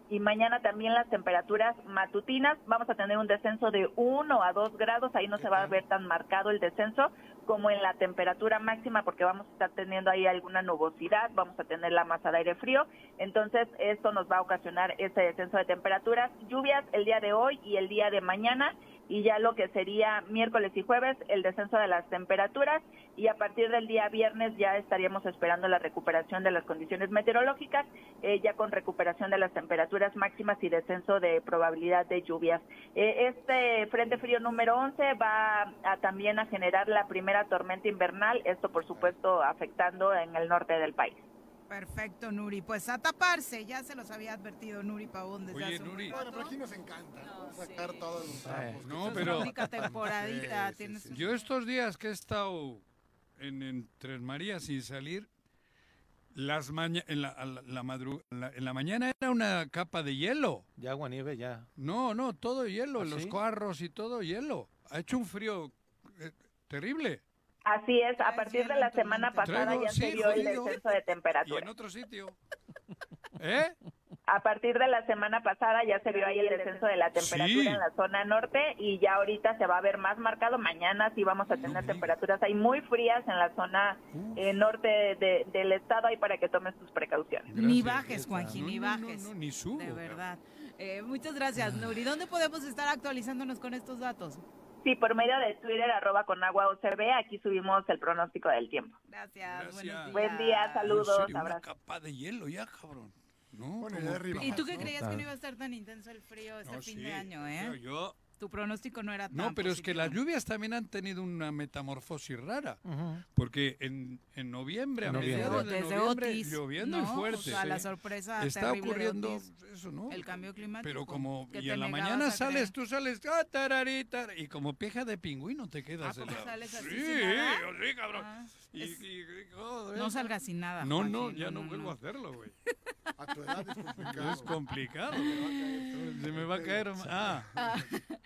y mañana también las temperaturas matutinas. Vamos a tener un descenso de 1 a 2 grados, ahí no se va a ver tan marcado el descenso como en la temperatura máxima porque vamos a estar teniendo ahí alguna nubosidad, vamos a tener la masa de aire frío, entonces esto nos va a ocasionar ese descenso de temperaturas, lluvias el día de hoy y el día de mañana y ya lo que sería miércoles y jueves el descenso de las temperaturas y a partir del día viernes ya estaríamos esperando la recuperación de las condiciones meteorológicas, eh, ya con recuperación de las temperaturas máximas y descenso de probabilidad de lluvias. Eh, este frente frío número 11 va también a generar la primera tormenta invernal, esto por supuesto afectando en el norte del país. Perfecto, Nuri. Pues a taparse, ya se los había advertido Nuri Pavón desde Oye, hace Nuri. Bueno, pero aquí nos encanta ¿no? sacar todos los trapos. No, Esta es pero- la única temporadita. Yo estos días que he estado en, en Tres Marías sin salir, las maña en, la, la- la madru- la- en la mañana era una capa de hielo. Ya agua nieve, ya. No, no, todo hielo, ¿Ah, los sí? carros y todo hielo. Ha hecho un frío eh, terrible. Así es, a partir de la semana pasada ya se vio el descenso de Y temperatura. en otro sitio. ¿Eh? A partir de la semana pasada ya se vio ahí el descenso de la temperatura Sí. en la zona norte y ya ahorita se va a ver más marcado. Mañana sí vamos a tener temperaturas ahí muy frías en la zona eh, norte de- del estado ahí para que tomes tus precauciones. Ni bajes, Juanji, No, ni no, no, bajes. no, ni subo, De verdad. Eh, muchas gracias, Nuri. ¿Dónde podemos estar actualizándonos con estos datos? Sí, por medio de Twitter, arroba con agua OCB, aquí subimos el pronóstico del tiempo. Gracias. días. Buen día, saludos, abrazos. capa de hielo ya, cabrón. No, Bueno. ¿Y tú qué creías que no iba a estar tan intenso el frío este No, fin sí, de año, eh? Yo, Tu pronóstico no era tan no, pero es que las lluvias también han tenido una metamorfosis rara. Porque en, en noviembre, a Noviembre. mediados de Desde noviembre, Otis, lloviendo y fuerte. O sea, sí. la sorpresa Está terrible de ocurriendo Otis, eso, ¿no? el cambio climático. Pero como, y en la mañana sales, creer. tú sales, ah, tararita, y como pija de pingüino te ¿A quedas. en poco la- sales así sí, sin nada? sí, cabrón. Ah, Y- es- y- y- joder. No salgas sin nada, No, no, ya no, no, no, vuelvo no. a hacerlo, güey. A tu edad es complicado. Es complicado. Se me va a caer. Ah.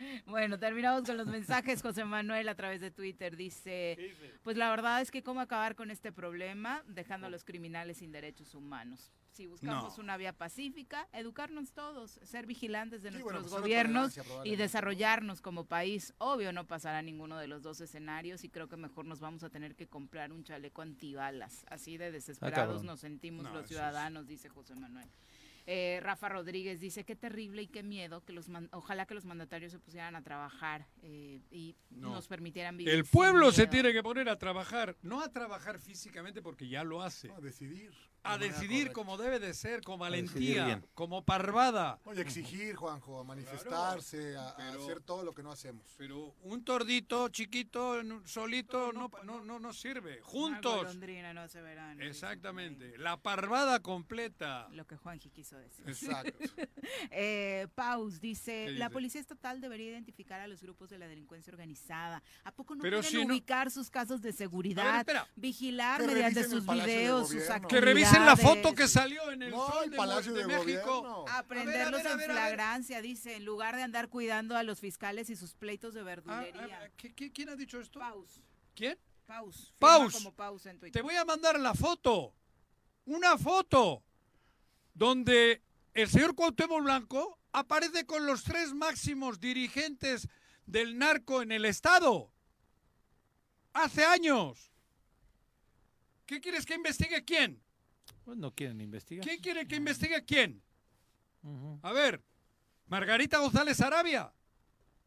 Ah, bueno, terminamos con los mensajes. José Manuel a través de Twitter dice, pues la verdad es que cómo acabar con este problema dejando a los criminales sin derechos humanos. Si buscamos No. una vía pacífica, educarnos todos, ser vigilantes de Sí, nuestros bueno, pues, gobiernos y desarrollarnos como país. Obvio no pasará ninguno de los dos escenarios y creo que mejor nos vamos a tener que comprar un chaleco antibalas. Así de desesperados cabrón. nos sentimos No, los es- ciudadanos, dice José Manuel. Eh, Rafa Rodríguez dice qué terrible y qué miedo que los man- ojalá que los mandatarios se pusieran a trabajar eh, y No. nos permitieran vivir. El pueblo se tiene que poner a trabajar, no a trabajar físicamente porque ya lo hace, No, decidir. A decidir correcta. como debe de ser, con valentía, como parvada. Oye, exigir, Juanjo, a manifestarse, a, a pero- hacer todo lo que no hacemos. Pero un tordito chiquito, solito, no, no, no, no sirve. Una Juntos. golondrina no se verán. Exactamente. La parvada completa. Lo que Juanji quiso decir. Exacto. Eh, Paus dice, ¿Qué la policía estatal debería identificar a los grupos de la delincuencia organizada. ¿A poco no Pero pueden si no- ubicar sus casos de seguridad, espera. vigilar mediante sus videos, sus Gobierno. Revisen la foto que salió en el No, Sol el de, Palacio de de México. Gobierno. Aprenderlos A ver, a ver, en flagrancia, dice, en lugar de andar cuidando a los fiscales y sus pleitos de Ah, verdulería. ah, ¿qué- qué- ¿Quién ha dicho esto? Paus. ¿Quién? Paus. Paus. Firma como Paus en Twitter. Te voy a mandar la foto. Una foto donde el señor Cuauhtémoc Blanco aparece con los tres máximos dirigentes del narco en el Estado. Hace años. ¿Qué quieres que investigue quién? Pues no quieren investigar. ¿Quién quiere que investigue quién? A ver, Margarita González Arabia.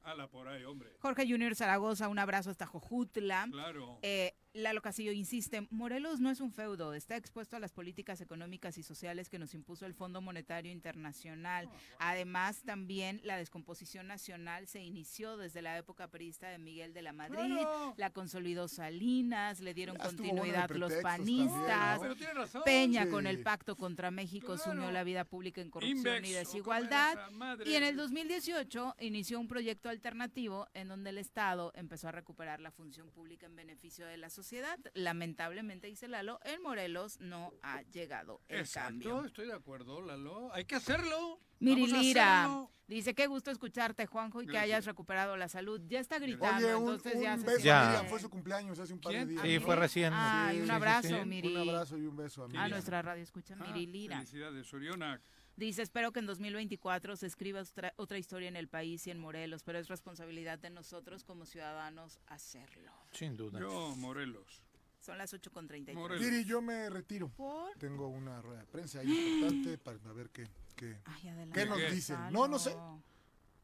Hala por ahí, hombre. Jorge Junior Zaragoza, un abrazo hasta Jojutla. Claro. Eh, Lalo Casillo insiste, Morelos no es un feudo, está expuesto a las políticas económicas y sociales que nos impuso el Fondo Monetario Internacional. Además, también la descomposición nacional se inició desde la época perista de Miguel de la Madrid, Claro. la consolidó Salinas, le dieron Ya continuidad los también, panistas. razón. Peña Sí. con el pacto contra México se unió Claro. la vida pública en corrupción Invex, y desigualdad. Y en el 2018 inició un proyecto alternativo en donde el Estado empezó a recuperar la función pública en beneficio de la sociedad. Lamentablemente, dice Lalo, en Morelos no ha llegado el Exacto, cambio. estoy de acuerdo, Lalo. Hay que hacerlo. Miri Vamos a Lira hacerlo. dice, qué gusto escucharte, Juanjo, y que Gracias. hayas recuperado la salud. Ya está gritando, Oye, un, entonces un ya beso a Ya. Miriam, fue su cumpleaños hace un par de días. Sí, fue recién. Ah, y Sí, un sí, sí, abrazo, sí. Miri. Un abrazo y un beso a A Miriam. nuestra radio escucha Ah, Miri Lira. Felicidades, Oriona. Dice, espero que en 2024 se escriba otra, otra historia en el país y en Morelos, pero es responsabilidad de nosotros como ciudadanos hacerlo. Sin duda. Yo, Morelos. Son las 8.33. Morelos. Viri, yo me retiro. ¿Por? Tengo una rueda de prensa ahí importante para ver qué, qué, Ay, adelante. qué nos ¿Qué? dicen. No, no sé.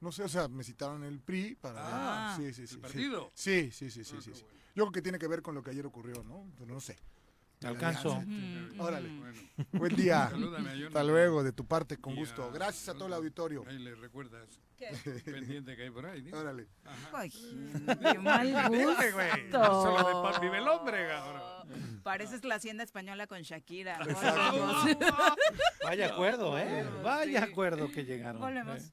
No sé, o sea, me citaron el PRI para Ah. Sí, sí, sí. ¿el sí. partido? Sí, sí, sí, sí, Ah, sí. sí. bueno. Yo creo que tiene que ver con lo que ayer ocurrió, ¿no? Pero no sé. Te alcanzo. Mm, Órale. Bueno. Buen día. Salúdame a Hasta luego, de tu parte, con Y gusto. a- Gracias a todo el auditorio. Ahí le recuerdas ¿Qué? pendiente que hay por ahí. ¿no? Órale. Ay, qué mal gusto. No solo de pan vive el hombre, cabrón. Pareces la hacienda española con Shakira. Vaya acuerdo, ¿eh? Vaya acuerdo que llegaron. Volvemos. ¿eh?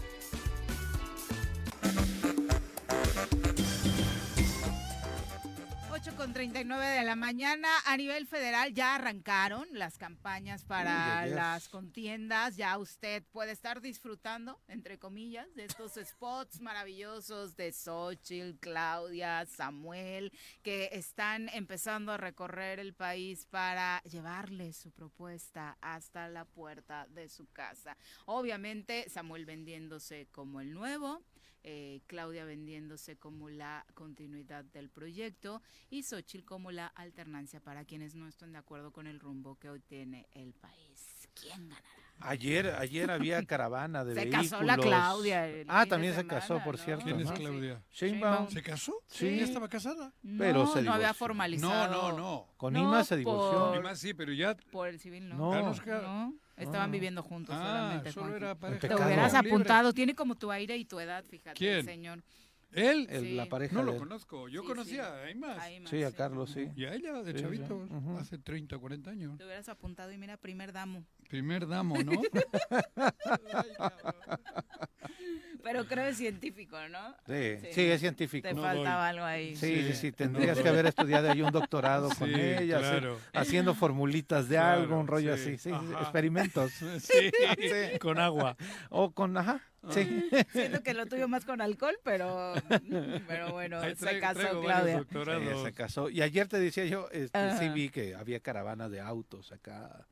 Con 39 de la mañana a nivel federal ya arrancaron las campañas para Uy, las contiendas. Ya usted puede estar disfrutando, entre comillas, de estos spots maravillosos de Xochitl, Claudia, Samuel, que están empezando a recorrer el país para llevarle su propuesta hasta la puerta de su casa. Obviamente, Samuel vendiéndose como el nuevo, eh, Claudia vendiéndose como la continuidad del proyecto y Xochitl como la alternancia para quienes no están de acuerdo con el rumbo que hoy tiene el país. ¿Quién ganará? Ayer, ayer había caravana de Se vehículos. casó la Claudia Ah, también se semana, casó, por ¿no? cierto. ¿Quién es ¿no? Claudia? Sheinbaum. ¿Se casó? Sí. ¿Ya estaba casada? Pero no, se no había formalizado. No, no, no. Con No, Ima se divorció. por- Ni más sí, pero ya. Por el civil, ¿no? No. Ah, estaban No. viviendo juntos Ah, solamente. solo era pareja. Te hubieras libre. apuntado, tiene como tu aire y tu edad, fíjate, ¿Quién? el señor. ¿Él? El- Sí. La pareja No lo conozco. Yo Sí, conocía sí. a Aymas. Sí, a Carlos, sí. Y a ella de chavito, Ujú. hace 30, 40 años. Te hubieras apuntado y mira, primer damo. Primer damo, ¿no? Pero creo es científico, ¿no? Sí, Sí. sí, es científico. Te No faltaba algo ahí. Sí, sí, Sí, sí, no tendrías doy. que haber estudiado ahí un doctorado con ella, hacer- claro. haciendo formulitas de Claro, algo, un rollo sí, así, sí, ajá. experimentos. Sí, con agua. O con, ajá, sí. Siento que lo tuyo más con alcohol, pero, pero bueno, se casó Claudia. Sí, se casó. Y ayer te decía yo, este, sí vi que había caravana de autos acá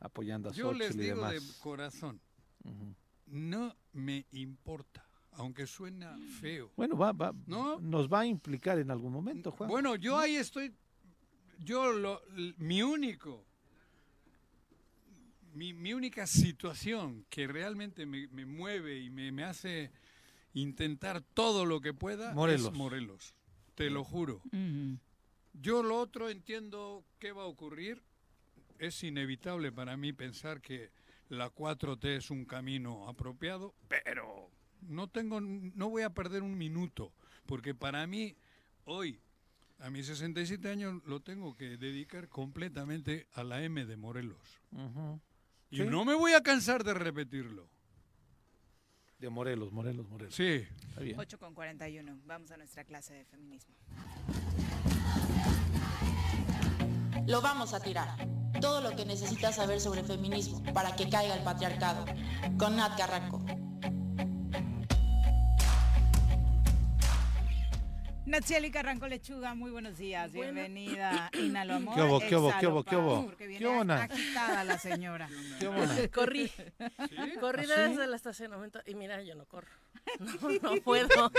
apoyando a Yo les Xochitl y digo demás. de corazón, Ujú. No me importa, aunque suena feo. Bueno, va, va, ¿No? nos va a implicar en algún momento, Juan. Bueno, yo ahí estoy, yo lo, mi único, mi, mi única situación que realmente me, me mueve y me, me hace intentar todo lo que pueda Morelos. es Morelos, te lo juro. Yo lo otro entiendo qué va a ocurrir. Es inevitable para mí pensar que la 4T es un camino apropiado, pero no tengo, no voy a perder un minuto, porque para mí hoy, a mis 67 años, lo tengo que dedicar completamente a la M de Morelos. Y Sí. no me voy a cansar de repetirlo. De Morelos, Morelos, Morelos. Sí. Está bien. 8 con 41. Vamos a nuestra clase de feminismo. Lo vamos a tirar. Todo lo que necesitas saber sobre feminismo para que caiga el patriarcado. Con Nat Carranco. Natsieli Carranco Lechuga, muy buenos días. Bienvenida. Inhalo Amor. ¿Qué hubo, qué hubo, qué hubo, qué hubo? ¿Qué na? agitada la señora. ¿Qué onda? Corrí. Corrí ¿Ah, sí? desde el estacionamiento y mira, yo no corro. No, no puedo.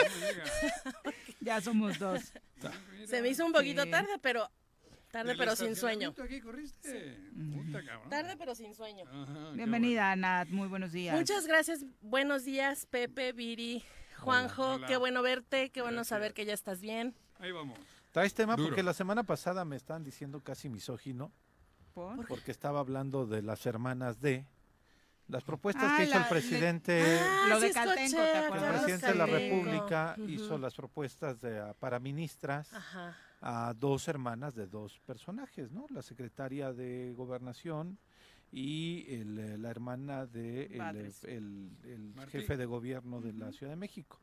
Ya somos dos. Se me hizo un poquito Sí. tarde, pero tarde ¿Del pero sin sueño. aquí corriste? Puta, cabrón. Tarde pero sin sueño. Ajá, Bienvenida, Nat. Muy buenos días. Muchas gracias. Buenos días, Pepe, Viri, Juanjo. Hola. Qué bueno verte, qué bueno Gracias. saber que ya estás bien. Ahí vamos. Traes tema Duro. porque la semana pasada me estaban diciendo casi misógino, ¿Por? porque estaba hablando de las hermanas de las propuestas Ah, que hizo la- el le- presidente. Ah, Lo de sí Caltenco, ¿te escuché, el presidente de la. República Ujú. hizo las propuestas de, ah, para ministras Ajá. A dos hermanas de dos personajes, ¿no? La secretaria de Gobernación y el, eh, la hermana de el, eh, el- el jefe de gobierno de la Ciudad de México.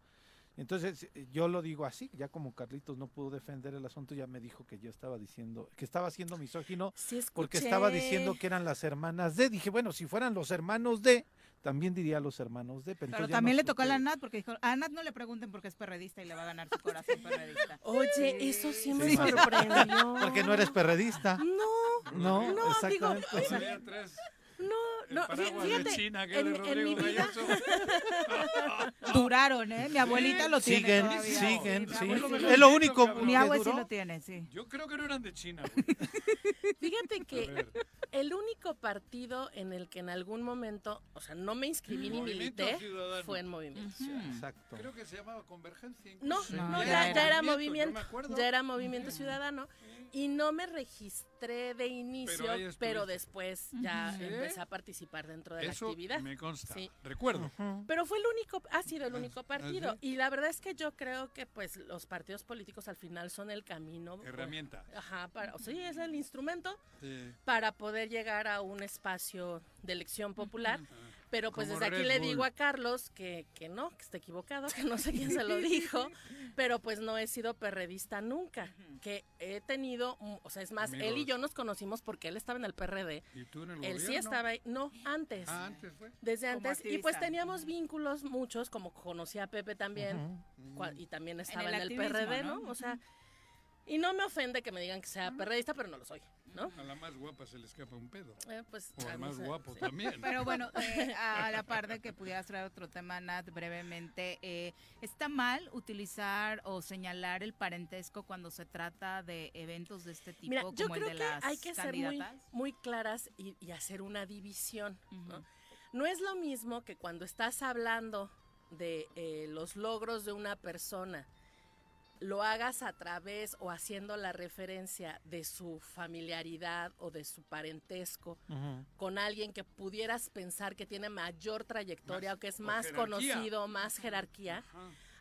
Entonces, eh, yo lo digo así, ya como Carlitos no pudo defender el asunto, ya me dijo que yo estaba diciendo, que estaba siendo misógino, Sí porque estaba diciendo que eran las hermanas de. Dije, bueno, si fueran los hermanos de, también diría a los hermanos de Pero también le tocó a la Nat porque dijo, a Nat no le pregunten porque es perredista y le va a ganar su corazón perredista. Oye, eso sí me Sí. sorprendió. Porque no eres perredista. No, No, no, digo, exactamente. No, no, de fíjate, China que en, mi vida, Duraron, ¿eh? Mi abuelita lo tiene Siguen, todavía. siguen, sí. Es lo único Mi abuelo sí lo tiene, sí. Yo creo que no eran de China. fíjate que el único partido en el que en algún momento, o sea, no me inscribí ni milité, Ciudadano. fue en Movimiento Ciudadano. Exacto. Creo que se llamaba Convergencia. No, no, No, ya, era. Movimiento, ya era movimiento ciudadano y no me registré de inicio, Pero pero, después ya Ujú. Empecé a participar dentro de la actividad. me consta. Sí. Recuerdo. Pero fue el único, ha sido el único partido. sí? Y la verdad es que yo creo que pues los partidos políticos al final son el camino. pues, Herramienta. Ajá, para, o sea, sí, es el instrumento Sí. para poder llegar a un espacio de elección popular. Pero pues Como desde aquí le digo a Carlos que, que no, que está equivocado, que no sé quién se lo dijo, pero pues no he sido perredista nunca, que he tenido, mm, o sea, es más, él y yo nos conocimos porque él estaba en el PRD, ¿Y tú en el él sí estaba ahí, no, antes. Ah, antes fue. Desde Como antes, y pues activista. teníamos vínculos muchos, como conocía a Pepe también, cua- y también estaba el en el, activismo, PRD, ¿no? ¿no? O sea, y no me ofende que me digan que sea perredista, pero no lo soy, ¿no? A la más guapa se le escapa un pedo. Eh, pues, O a al más guapo sí. también. Pero bueno, eh, a la par de que pudieras traer otro tema, Nat, brevemente, eh, ¿está mal utilizar o señalar el parentesco cuando se trata de eventos de este tipo, Mira, yo como el creo de que las hay que ser muy, muy claras y, y hacer una división. ¿no? No es lo mismo que cuando estás hablando de eh, los logros de una persona, lo hagas a través o haciendo la referencia de su familiaridad o de su parentesco con alguien que pudieras pensar que tiene mayor trayectoria o que es más conocido, más jerarquía,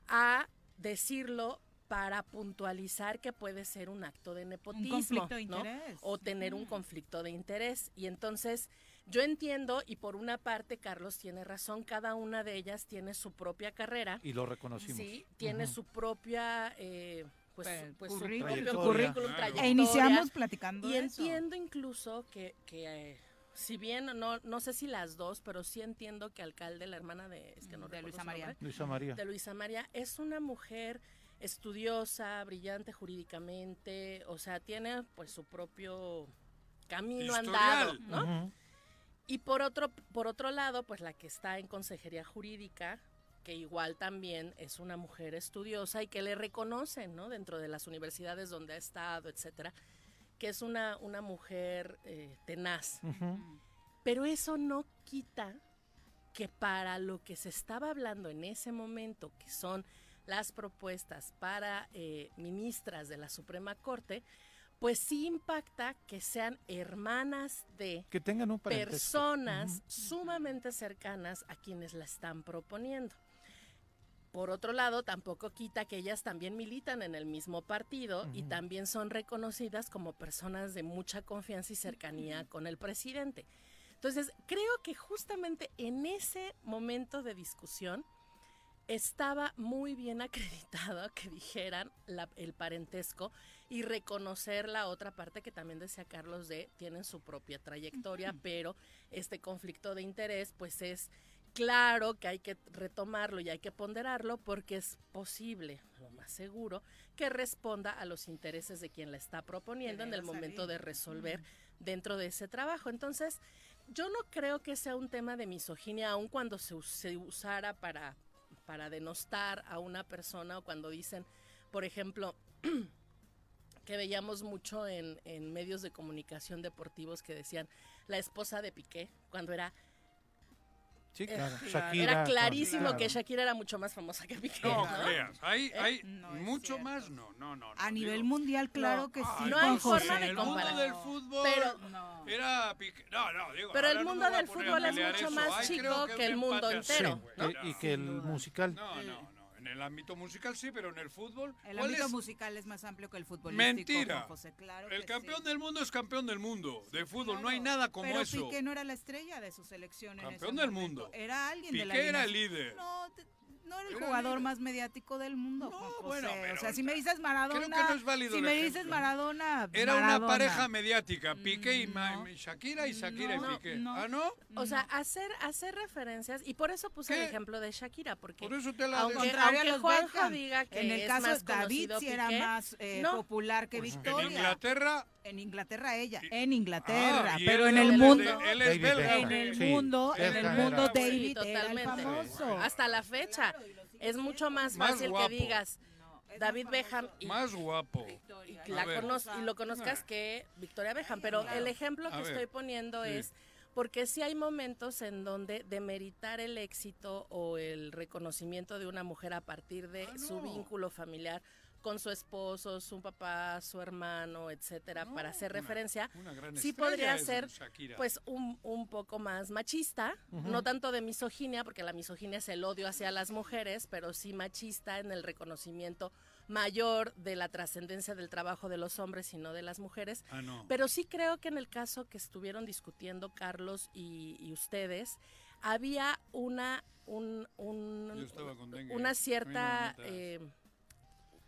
a decirlo para puntualizar que puede ser un acto de nepotismo, conflicto de ¿no? interés. O tener un conflicto de interés. Y entonces yo entiendo, y por una parte Carlos tiene razón, cada una de ellas tiene su propia carrera, Y lo reconocimos. sí, tiene su propia... eh, pues, pues su currículum. propio Trayectoria. currículum, Claro. trayectoria. E iniciamos platicando Y de eso. entiendo incluso que, que eh, si bien no, no sé si las dos, pero sí entiendo que alcalde, la hermana de, es que no De recuerdo Luisa su María. nombre, Luisa María. de Luisa María, es una mujer estudiosa, brillante jurídicamente, o sea, tiene pues su propio camino andado, Historial. ¿no? Ujú. Y por otro, por otro lado, pues la que está en consejería jurídica, que igual también es una mujer estudiosa y que le reconocen, ¿no? Dentro de las universidades donde ha estado, etcétera, que es una, una mujer eh, tenaz. Pero eso no quita que para lo que se estaba hablando en ese momento, que son las propuestas para eh, ministras de la Suprema Corte, pues sí impacta que sean hermanas de Que tengan un parentesco. personas sumamente cercanas a quienes la están proponiendo. Por otro lado, tampoco quita que ellas también militan en el mismo partido y también son reconocidas como personas de mucha confianza y cercanía con el presidente. Entonces, creo que justamente en ese momento de discusión estaba muy bien acreditado que dijeran la- el parentesco y reconocer la otra parte que también decía Carlos de tienen su propia trayectoria, pero este conflicto de interés pues es claro que hay que retomarlo y hay que ponderarlo porque es posible, lo más seguro, que responda a los intereses de quien la está proponiendo en el momento de resolver dentro de ese trabajo. Entonces, yo no creo que sea un tema de misoginia, aun cuando se, se usara para, para denostar a una persona o cuando dicen, por ejemplo, que veíamos mucho en, en medios de comunicación deportivos que decían la esposa de Piqué, cuando era, Sí, eh, claro. era Shakira. clarísimo claro. que Shakira era mucho más famosa que Piqué. No, ¿no? creas. Hay, Eh, hay no mucho cierto. más, no, no, no. no, A nivel digo, mundial, claro No. que sí. No hay forma de el mundo comparar. del fútbol Pero- No. era Piqué. No, no, digo. Pero el mundo del fútbol es mucho eso. más Ay, chico que un el mundo entero, No, y que el musical. No, no, el ámbito musical sí, pero en el fútbol. El ¿cuál ámbito es? musical es más amplio que el futbolístico. Mentira. Juan José, claro El campeón sí. del mundo es campeón del mundo. De fútbol no hay nada como pero eso. Piqué no era la estrella de su selección en ese Campeón del momento. mundo. Era alguien de la era el líder. No, te- no era el Era jugador más mediático del mundo. José. bueno, o sea, si me dices Maradona, creo que no es válido si me dices ejemplo. Maradona, Era una pareja mediática, Piqué y Ma- Shakira y Shakira No, y Piqué. no. ¿Ah, no? O sea, hacer, hacer referencias, y por eso puse el ejemplo de Shakira, porque Por eso te la aunque, Contrario a aunque los Juanjo Beckham. diga que en el es caso más de David sí era más eh, no. popular que Pues en Victoria. Inglaterra En Inglaterra ella, en Inglaterra, Ah, pero en el mundo, él es David belga. en el Sí, mundo, en Beckham el mundo David Sí, era el totalmente. famoso. Hasta la fecha. Es mucho más Más fácil guapo. que digas David Beckham y, más guapo. y la conoz- y lo conozcas que Victoria Beckham. Pero el ejemplo que estoy poniendo sí. es porque sí hay momentos en donde demeritar el éxito o el reconocimiento de una mujer a partir de Ah, su vínculo familiar con su esposo, su papá, su hermano, etcétera, para hacer una- referencia, una gran sí podría ser pues un, un poco más machista, no tanto de misoginia, porque la misoginia es el odio hacia las mujeres, pero sí machista en el reconocimiento mayor de la trascendencia del trabajo de los hombres y no de las mujeres. Ah, no. Pero sí creo que en el caso que estuvieron discutiendo Carlos y, y ustedes, había una, un, un- una A mí no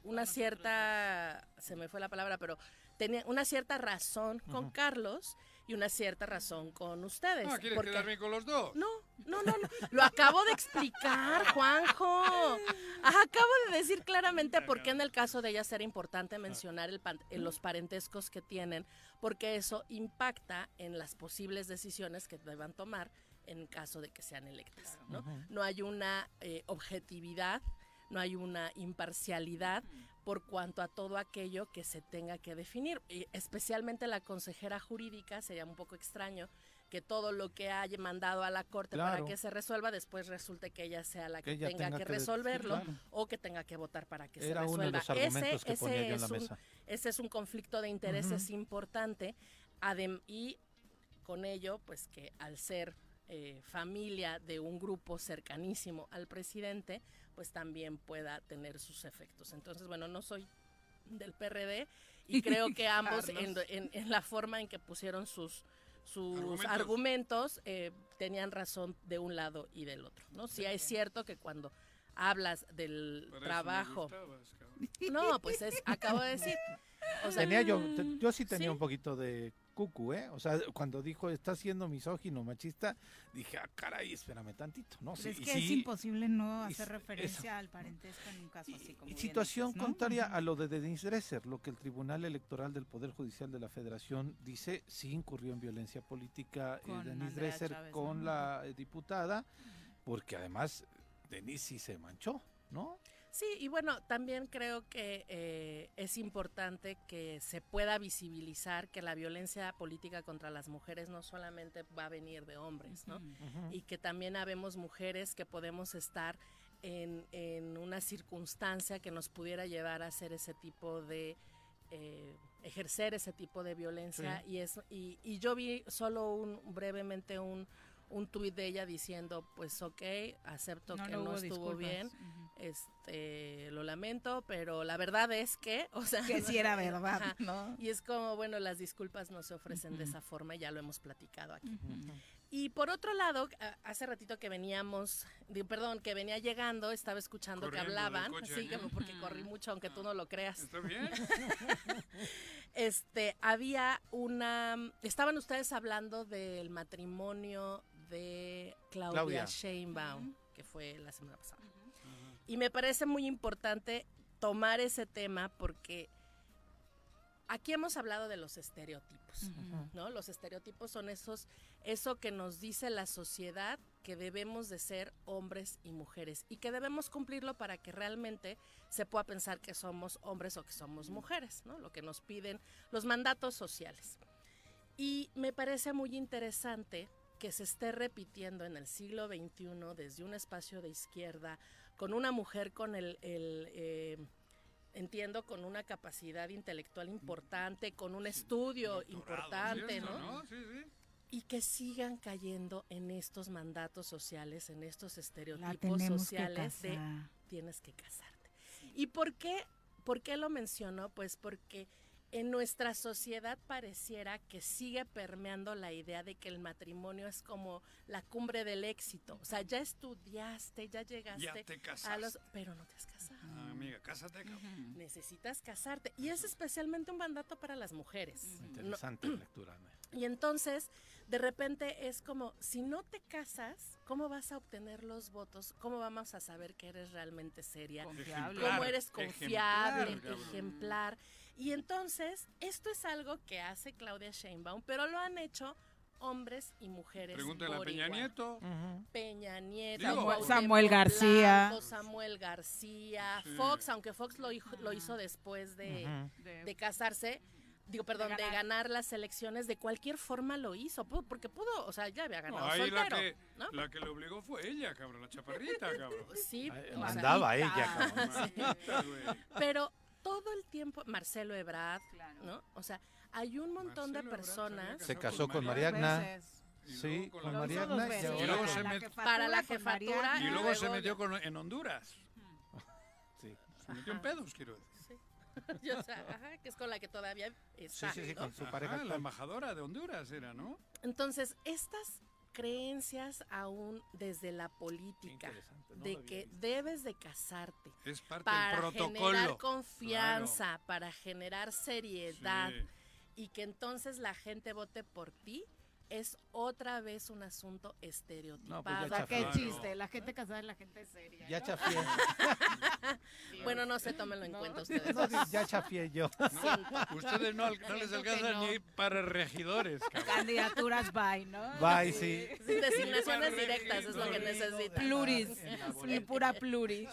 una cierta, se me fue la palabra, pero tenía una cierta razón con. Carlos y una cierta razón con ustedes. ¿quieres porque- quedar bien con los dos? no, no, no, no. Lo acabo de explicar, Juanjo. Ajá, acabo de decir claramente por qué en el caso de ellas era importante mencionar el pan- eh, los parentescos que tienen, porque eso impacta en las posibles decisiones que deban tomar en caso de que sean electas. ¿no? No hay una eh, objetividad, no hay una imparcialidad por cuanto a todo aquello que se tenga que definir. Y especialmente la consejera jurídica, sería un poco extraño que todo lo que haya mandado a la corte para que se resuelva después resulte que ella sea la que, Que ella tenga, tenga que que de- sí, resolverlo claro. o que tenga que votar para que Era se uno de resuelva. los argumentos que ponía yo en es la un- mesa. ese es un conflicto de intereses importante adem- y con ello, pues que al ser eh, familia de un grupo cercanísimo al presidente, pues también pueda tener sus efectos. Entonces, bueno, no soy del PRD y creo que ambos en, Carlos. en- en la forma en que pusieron sus sus Argumentos. argumentos, eh, tenían razón de un lado y del otro, ¿no? Sí es cierto que cuando hablas del Para eso me trabajo, gustabas, no, pues es, acabo de decir, o sea, Tenía yo, te- yo sí tenía sí. un poquito de cucu, ¿eh? O sea, cuando dijo está siendo misógino, machista, dije, ah, caray, espérame tantito, ¿no? Sí, es que es imposible no hacer referencia al parentesco en un caso así como Y situación dices, ¿no? contraria a lo de Denise Dresser, lo que el Tribunal Electoral del Poder Judicial de la Federación dice, sí incurrió en violencia política eh, Denise Dresser Chávez, con ¿no? la eh, diputada, porque además Denise sí se manchó, ¿no? Sí, y bueno, también creo que eh, es importante que se pueda visibilizar que la violencia política contra las mujeres no solamente va a venir de hombres, ¿no? Y que también habemos mujeres que podemos estar en, en una circunstancia que nos pudiera llevar a hacer ese tipo de... eh, ejercer ese tipo de violencia Sí. y es y, y yo vi solo un brevemente un un tuit de ella diciendo pues ok acepto No, que no estuvo disculpas. bien este lo lamento pero la verdad es que o sea Que sí era verdad, Ajá. ¿no? y es como bueno las disculpas no se ofrecen de esa forma ya lo hemos platicado aquí y por otro lado hace ratito que veníamos perdón que venía llegando estaba escuchando Corriendo que hablaban coche sí ayer. que- porque corrí mucho aunque tú no lo creas ¿Está bien? este había una estaban ustedes hablando del matrimonio de Claudia, Claudia. Sheinbaum que fue la semana pasada y me parece muy importante tomar ese tema porque aquí hemos hablado de los estereotipos. ¿no? Los estereotipos son esos, eso que nos dice la sociedad que debemos de ser hombres y mujeres y que debemos cumplirlo para que realmente se pueda pensar que somos hombres o que somos mujeres, ¿no? Lo que nos piden los mandatos sociales. Y me parece muy interesante que se esté repitiendo en el siglo XXI desde un espacio de izquierda, con una mujer con el, el, eh, entiendo, con una capacidad intelectual importante, con un estudio importante, ¿cierto, ¿no? Sí, sí. Y que sigan cayendo en estos mandatos sociales, en estos estereotipos sociales de tienes que casarte. ¿Y por qué, por qué lo menciono? Pues porque en nuestra sociedad pareciera que sigue permeando la idea de que el matrimonio es como la cumbre del éxito. O sea, ya estudiaste, ya llegaste Ya te a casaste. los... Pero no te has casado. Ah, amiga, cásate, cabrón. Necesitas casarte. Y es especialmente un mandato para las mujeres. No- Interesante lectura. Ana. y entonces, de repente es como, si no te casas, ¿cómo vas a obtener los votos? ¿Cómo vamos a saber que eres realmente seria? Confiable. ¿Cómo eres confiable, Ejemplar, ejemplar? Y entonces, esto es algo que hace Claudia Sheinbaum, pero lo han hecho hombres y mujeres. Pregúntale a Peña. Nieto. Peña Nieto, Digo- Samuel García. Blanco, Samuel García, Sí. Fox, aunque Fox lo, hijo- lo hizo después de, casarse, digo, perdón, de ganar. ganar. las elecciones, de cualquier forma lo hizo, porque pudo, o sea, ya había No, ganado ahí la soltero, que, ¿no? la que le obligó fue ella, cabrón, la chaparrita, cabrón. Sí, Ay, o sea, mandaba ella, cabrón. Güey. pero todo el tiempo, Marcelo Ebrard, ¿no? O sea, hay un montón Marcelo de personas Se casó con María Mariana. Agna. Veces. Y Sí, luego con con la- Lo hizo María dos Agna. veces. y luego se La met- jefatura Para la jefatura Mariana. Y luego se metió con, en Honduras. Sí. Se metió en pedos, quiero decir. Sí. Y, o sea, ajá, que es con la que todavía Sí, está. sí, sí, ¿no? con su Ajá, pareja. la actual. embajadora de Honduras era, ¿no? Entonces, estas creencias aún desde la política, no de que debes de casarte Es parte para del generar confianza, para generar seriedad Sí. y que entonces la gente vote por ti, es otra vez un asunto estereotipado. No, pues ya O sea, qué chiste. La gente casada es la gente seria. Ya ¿no? chafié. bueno, no se tómenlo en No. cuenta ustedes. No, sí, ya chafié yo. Ustedes no, les alcanzan no. ni para regidores, cabrón. Candidaturas by, ¿no? Bye, sí. Sin designaciones directas es lo que necesitan. Pluris. Sí, pura pluris.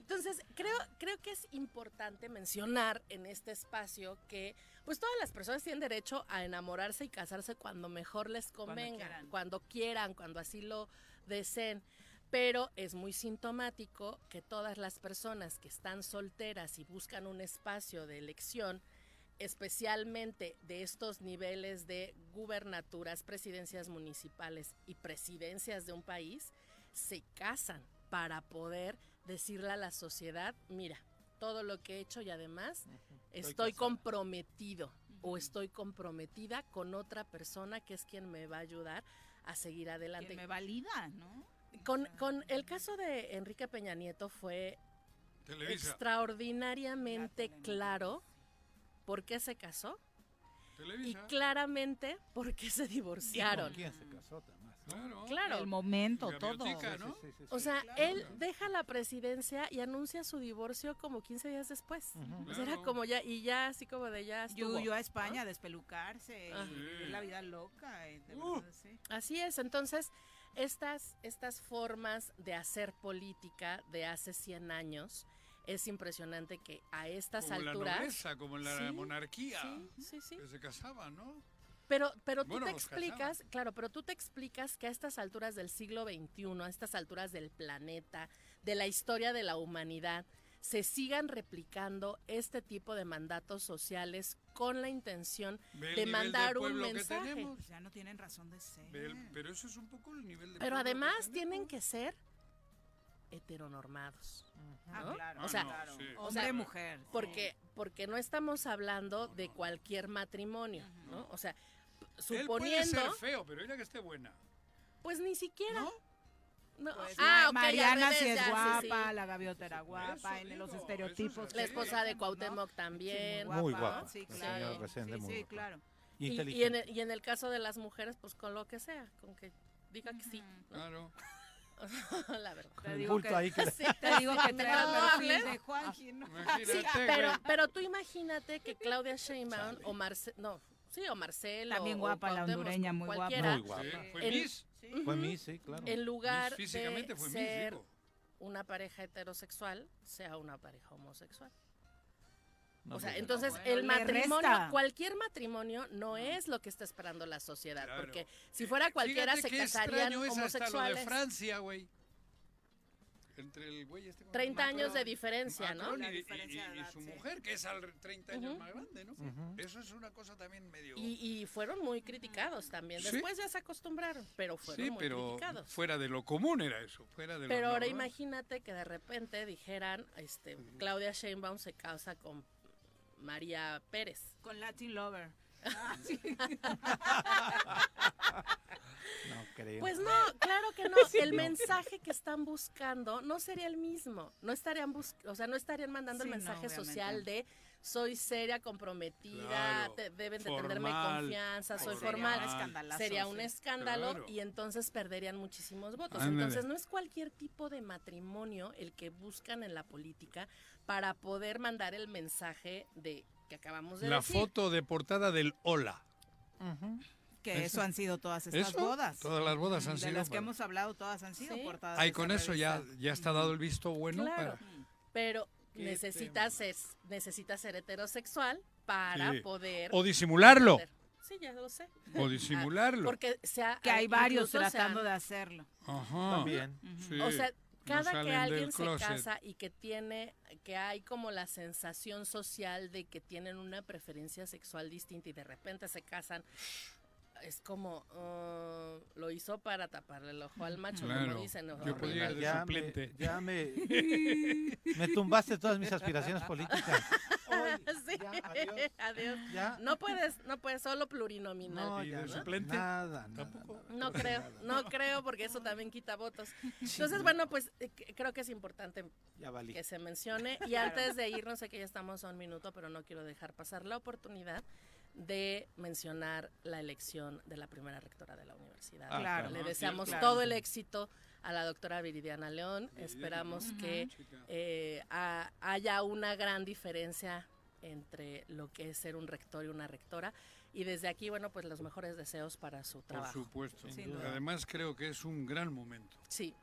Entonces, creo, creo que es importante mencionar en este espacio que pues todas las personas tienen derecho a enamorarse y casarse cuando mejor les convenga, quieran. cuando quieran, cuando así lo deseen. Pero es muy sintomático que todas las personas que están solteras y buscan un espacio de elección, especialmente de estos niveles de gubernaturas, presidencias municipales y presidencias de un país, se casan para poder decirle a la sociedad, mira, todo lo que he hecho y además estoy comprometido o estoy comprometida con otra persona que es quien me va a ayudar a seguir adelante. Que me valida, ¿no? Con, con el caso de Enrique Peña Nieto fue Televisa. extraordinariamente claro por qué se casó y Televisa. claramente por qué se ¿Y divorciaron. con quién se casó? No? Claro. Claro. El momento, todo. ¿no? Sí, sí, sí, O sea, Claro. él deja la presidencia y anuncia su divorcio como 15 días después. Ujú. O sea, era Claro. como ya, y ya así como de ya estuvo. Yuyo a España a despelucarse. Ah. y la vida loca. y de Uh. verdad, sí. Así es, entonces estas, estas formas de hacer política de hace 100 años, es impresionante que a estas como en la alturas... nobleza, como en la Sí, monarquía. Sí, sí, sí. Que se casaban, ¿no? Pero, pero tú Bueno, te explicas, claro, pero tú te explicas que a estas alturas del siglo XXI, a estas alturas del planeta, de la historia de la humanidad, se sigan replicando este tipo de mandatos sociales con la intención Ve de mandar de un mensaje. Pues ya no tienen razón de ser. Ve el- pero eso es un poco el nivel de Pero que además tienen que ser heteronormados. Ah, ¿no? claro. O sea, no, claro. sí. o sea, Hombre, mujer. Porque, porque no estamos hablando de cualquier matrimonio, ¿no? O sea, Él puede suponiendo, ser feo, pero ella que esté buena. pues ni siquiera. ¿No? No, Pues, ah, Ma- ok, Mariana sí es ya, guapa, sí, sí. la gaviota era guapa, eso en los estereotipos. es La esposa de ¿no? Cuauhtémoc también. Muy guapa. Sí, La claro. muy guapa. claro. Y Y, en el, y en el caso de las mujeres, pues con lo que sea, con que diga que sí. Claro. la verdad. Te el digo que, ahí que- Sí, te digo que no trae el perfil hables. de ¿no? Imagínate, Sí, pero, pero tú imagínate que Claudia Sheinbaum o Marcelo, no, sí, o Marcelo. También o guapa, la Cuauhtémoc, hondureña, muy guapa. cualquiera, Muy guapa. Sí, fue En- Miss. Fue Miss, sí, claro. En lugar Miss físicamente de fue Miss, ser digo. una pareja heterosexual, sea una pareja homosexual. No, o sea, entonces bueno, el matrimonio, cualquier matrimonio no es lo que está esperando la sociedad, Claro. porque si fuera cualquiera Fíjate se casarían extraño es hasta lo de homosexuales. Francia, güey. Entre el güey este. ¿cómo se 30 llama? años de Macron. diferencia, ¿no? Macron y, La y- diferencia de y- y edad, su sí. mujer, que es al 30 años más grande, ¿no? Eso es una cosa también medio... Y, y fueron muy criticados también. Sí. Después ya se acostumbraron, pero fueron sí, muy pero criticados. fuera de lo común era eso, fuera de lo Pero ahora normal. imagínate que de repente dijeran, este, Claudia Sheinbaum se casa con María Pérez. Con Latin Lover. No creo. Pues no, claro que no. El mensaje que están buscando no sería el mismo. No estarían bus o sea, no estarían mandando Sí, el mensaje social de soy seria, comprometida, Claro, te- deben de tenerme confianza, soy Sería formal. un escandalazo, Sería un sí. escándalo Claro. y entonces perderían muchísimos votos. Ándale. Entonces no es cualquier tipo de matrimonio el que buscan en la política para poder mandar el mensaje de que acabamos de La decir. foto de portada del Hola. Que eso han sido todas estas ¿Eso? bodas. Todas las bodas han de sido las que hemos hablado, todas han sido Sí. portadas. Ahí de con eso ya, revista. ya está dado el visto bueno Claro. para... Pero necesitas ser, necesitas ser heterosexual para Sí. poder O disimularlo. poder- Sí, ya lo sé. O disimularlo. Porque sea, Que hay varios tratando sean- de hacerlo. Ajá. También. Sí. O sea, No cada que alguien se casa y que tiene, que hay como la sensación social de que tienen una preferencia sexual distinta y de repente se casan, es como, uh, lo hizo para taparle el ojo al macho, Claro. como dicen. ¿no? Yo ir de Ya me, suplente. ya me, me tumbaste todas mis aspiraciones políticas. Sí. Ya, adiós. Adiós. Ya. No puedes, no puedes, solo plurinominal. No, ¿Y ya no, suplente? Nada, nada, Tampoco. nada. No creo, no creo porque eso también quita votos. Entonces, no. bueno, pues eh, creo que es importante Ya valí. que se mencione. Y antes de irnos, sé que ya estamos a un minuto, pero no quiero dejar pasar la oportunidad de mencionar la elección de la primera rectora de la universidad. Ah, Claro. Le deseamos todo el éxito a la doctora Viridiana León. Esperamos que eh, ha- haya una gran diferencia entre lo que es ser un rector y una rectora. Y desde aquí, bueno, pues los mejores deseos para su Por trabajo. supuesto. Sin duda. Además creo que es un gran momento. Sí,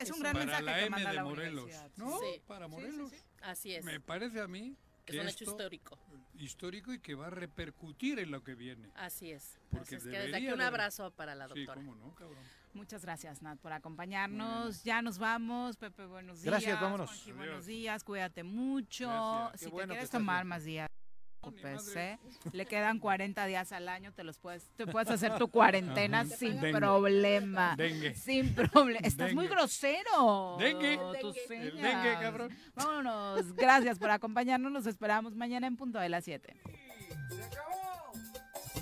Es un gran Para mensaje la que manda de la Morelos. ¿No? Sí. Para Sí, sí, Morelos. sí. así es. Me parece a mí Es que un hecho histórico. histórico y que va a repercutir en lo que viene. Así es. Porque Así es que desde aquí un abrazo para la Sí, doctora. cómo no, cabrón. Muchas gracias, Nat, por acompañarnos. Ya nos vamos. Pepe, buenos días. Gracias, vámonos. Buenos días. Cuídate mucho. Gracias. Si Qué te bueno quieres tomar bien. más días, pues. ¿eh? le quedan 40 días al año, te los puedes, te puedes hacer tu cuarentena Ajá. sin Dengue. problema. Dengue. Sin problema. Estás muy grosero. Dengue. El dengue, cabrón. Vámonos. Gracias por acompañarnos. Los esperamos mañana en punto de las 7.